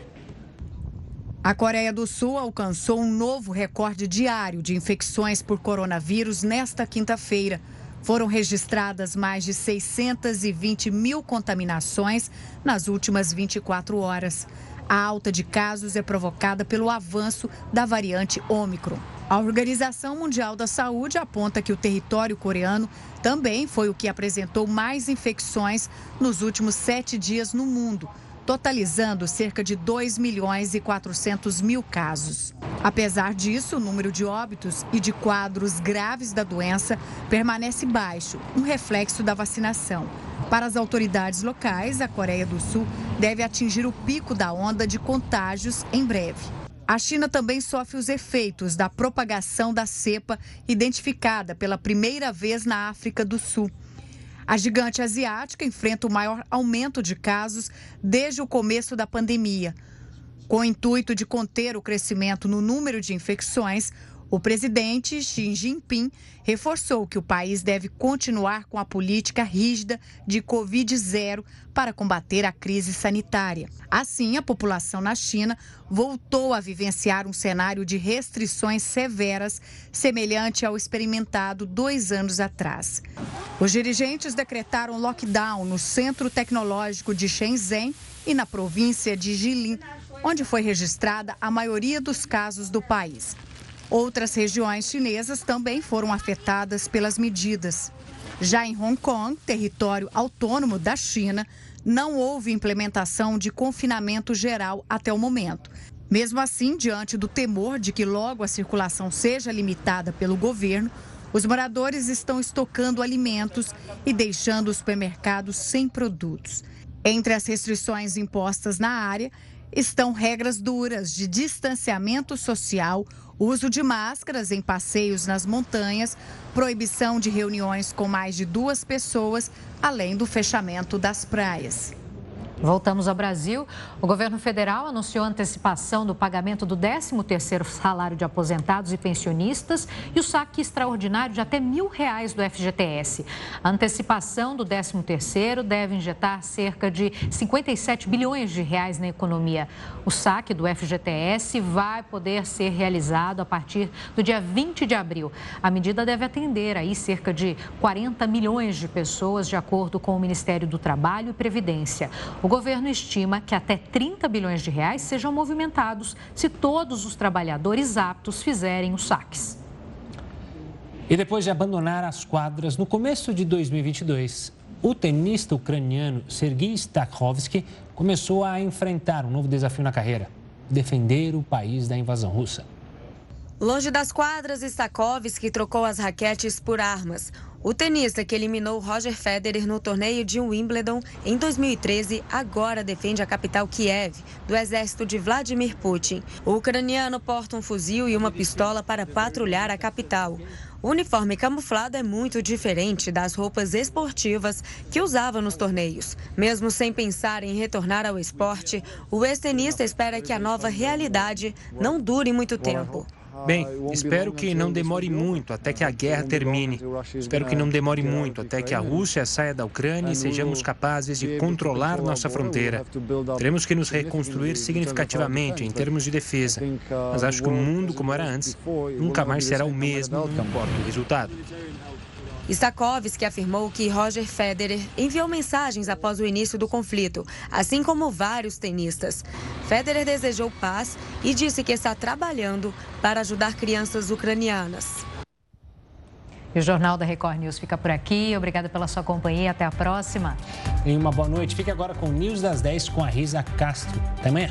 A Coreia do Sul alcançou um novo recorde diário de infecções por coronavírus nesta quinta-feira. Foram registradas mais de 620 mil contaminações nas últimas 24 horas. A alta de casos é provocada pelo avanço da variante Ômicron. A Organização Mundial da Saúde aponta que o território coreano também foi o que apresentou mais infecções nos últimos sete dias no mundo totalizando cerca de 2 milhões e 400 mil casos. Apesar disso, o número de óbitos e de quadros graves da doença permanece baixo, um reflexo da vacinação. Para as autoridades locais, a Coreia do Sul deve atingir o pico da onda de contágios em breve. A China também sofre os efeitos da propagação da cepa identificada pela primeira vez na África do Sul. A gigante asiática enfrenta o maior aumento de casos desde o começo da pandemia. Com o intuito de conter o crescimento no número de infecções, o presidente Xi Jinping reforçou que o país deve continuar com a política rígida de Covid-0 para combater a crise sanitária. Assim, a população na China voltou a vivenciar um cenário de restrições severas, semelhante ao experimentado dois anos atrás. Os dirigentes decretaram lockdown no centro tecnológico de Shenzhen e na província de Jilin, onde foi registrada a maioria dos casos do país. Outras regiões chinesas também foram afetadas pelas medidas. Já em Hong Kong, território autônomo da China, não houve implementação de confinamento geral até o momento. Mesmo assim, diante do temor de que logo a circulação seja limitada pelo governo, os moradores estão estocando alimentos e deixando os supermercados sem produtos. Entre as restrições impostas na área estão regras duras de distanciamento social, uso de máscaras em passeios nas montanhas, proibição de reuniões com mais de duas pessoas, além do fechamento das praias. Voltamos ao Brasil. O governo federal anunciou antecipação do pagamento do 13º salário de aposentados e pensionistas e o saque extraordinário de até mil reais do FGTS. A antecipação do 13º deve injetar cerca de 57 bilhões de reais na economia. O saque do FGTS vai poder ser realizado a partir do dia 20 de abril. A medida deve atender aí cerca de 40 milhões de pessoas, de acordo com o Ministério do Trabalho e Previdência. O governo estima que até 30 bilhões de reais sejam movimentados se todos os trabalhadores aptos fizerem os saques. E depois de abandonar as quadras no começo de 2022, o tenista ucraniano Sergei Stakhovsky começou a enfrentar um novo desafio na carreira: defender o país da invasão russa. Longe das quadras, Stakhovsky trocou as raquetes por armas. O tenista que eliminou Roger Federer no torneio de Wimbledon em 2013 agora defende a capital Kiev, do exército de Vladimir Putin. O ucraniano porta um fuzil e uma pistola para patrulhar a capital. O uniforme camuflado é muito diferente das roupas esportivas que usava nos torneios. Mesmo sem pensar em retornar ao esporte, o ex-tenista espera que a nova realidade não dure muito tempo. Bem, espero que não demore muito até que a guerra termine. Espero que não demore muito até que a Rússia saia da Ucrânia e sejamos capazes de controlar nossa fronteira. Teremos que nos reconstruir significativamente em termos de defesa. Mas acho que o mundo como era antes nunca mais será o mesmo, não importa o resultado. Stakhovsky afirmou que Roger Federer enviou mensagens após o início do conflito, assim como vários tenistas. Federer desejou paz e disse que está trabalhando para ajudar crianças ucranianas. E o Jornal da Record News fica por aqui. Obrigada pela sua companhia. Até a próxima. E uma boa noite. Fique agora com o News das 10 com a Risa Castro. Até amanhã.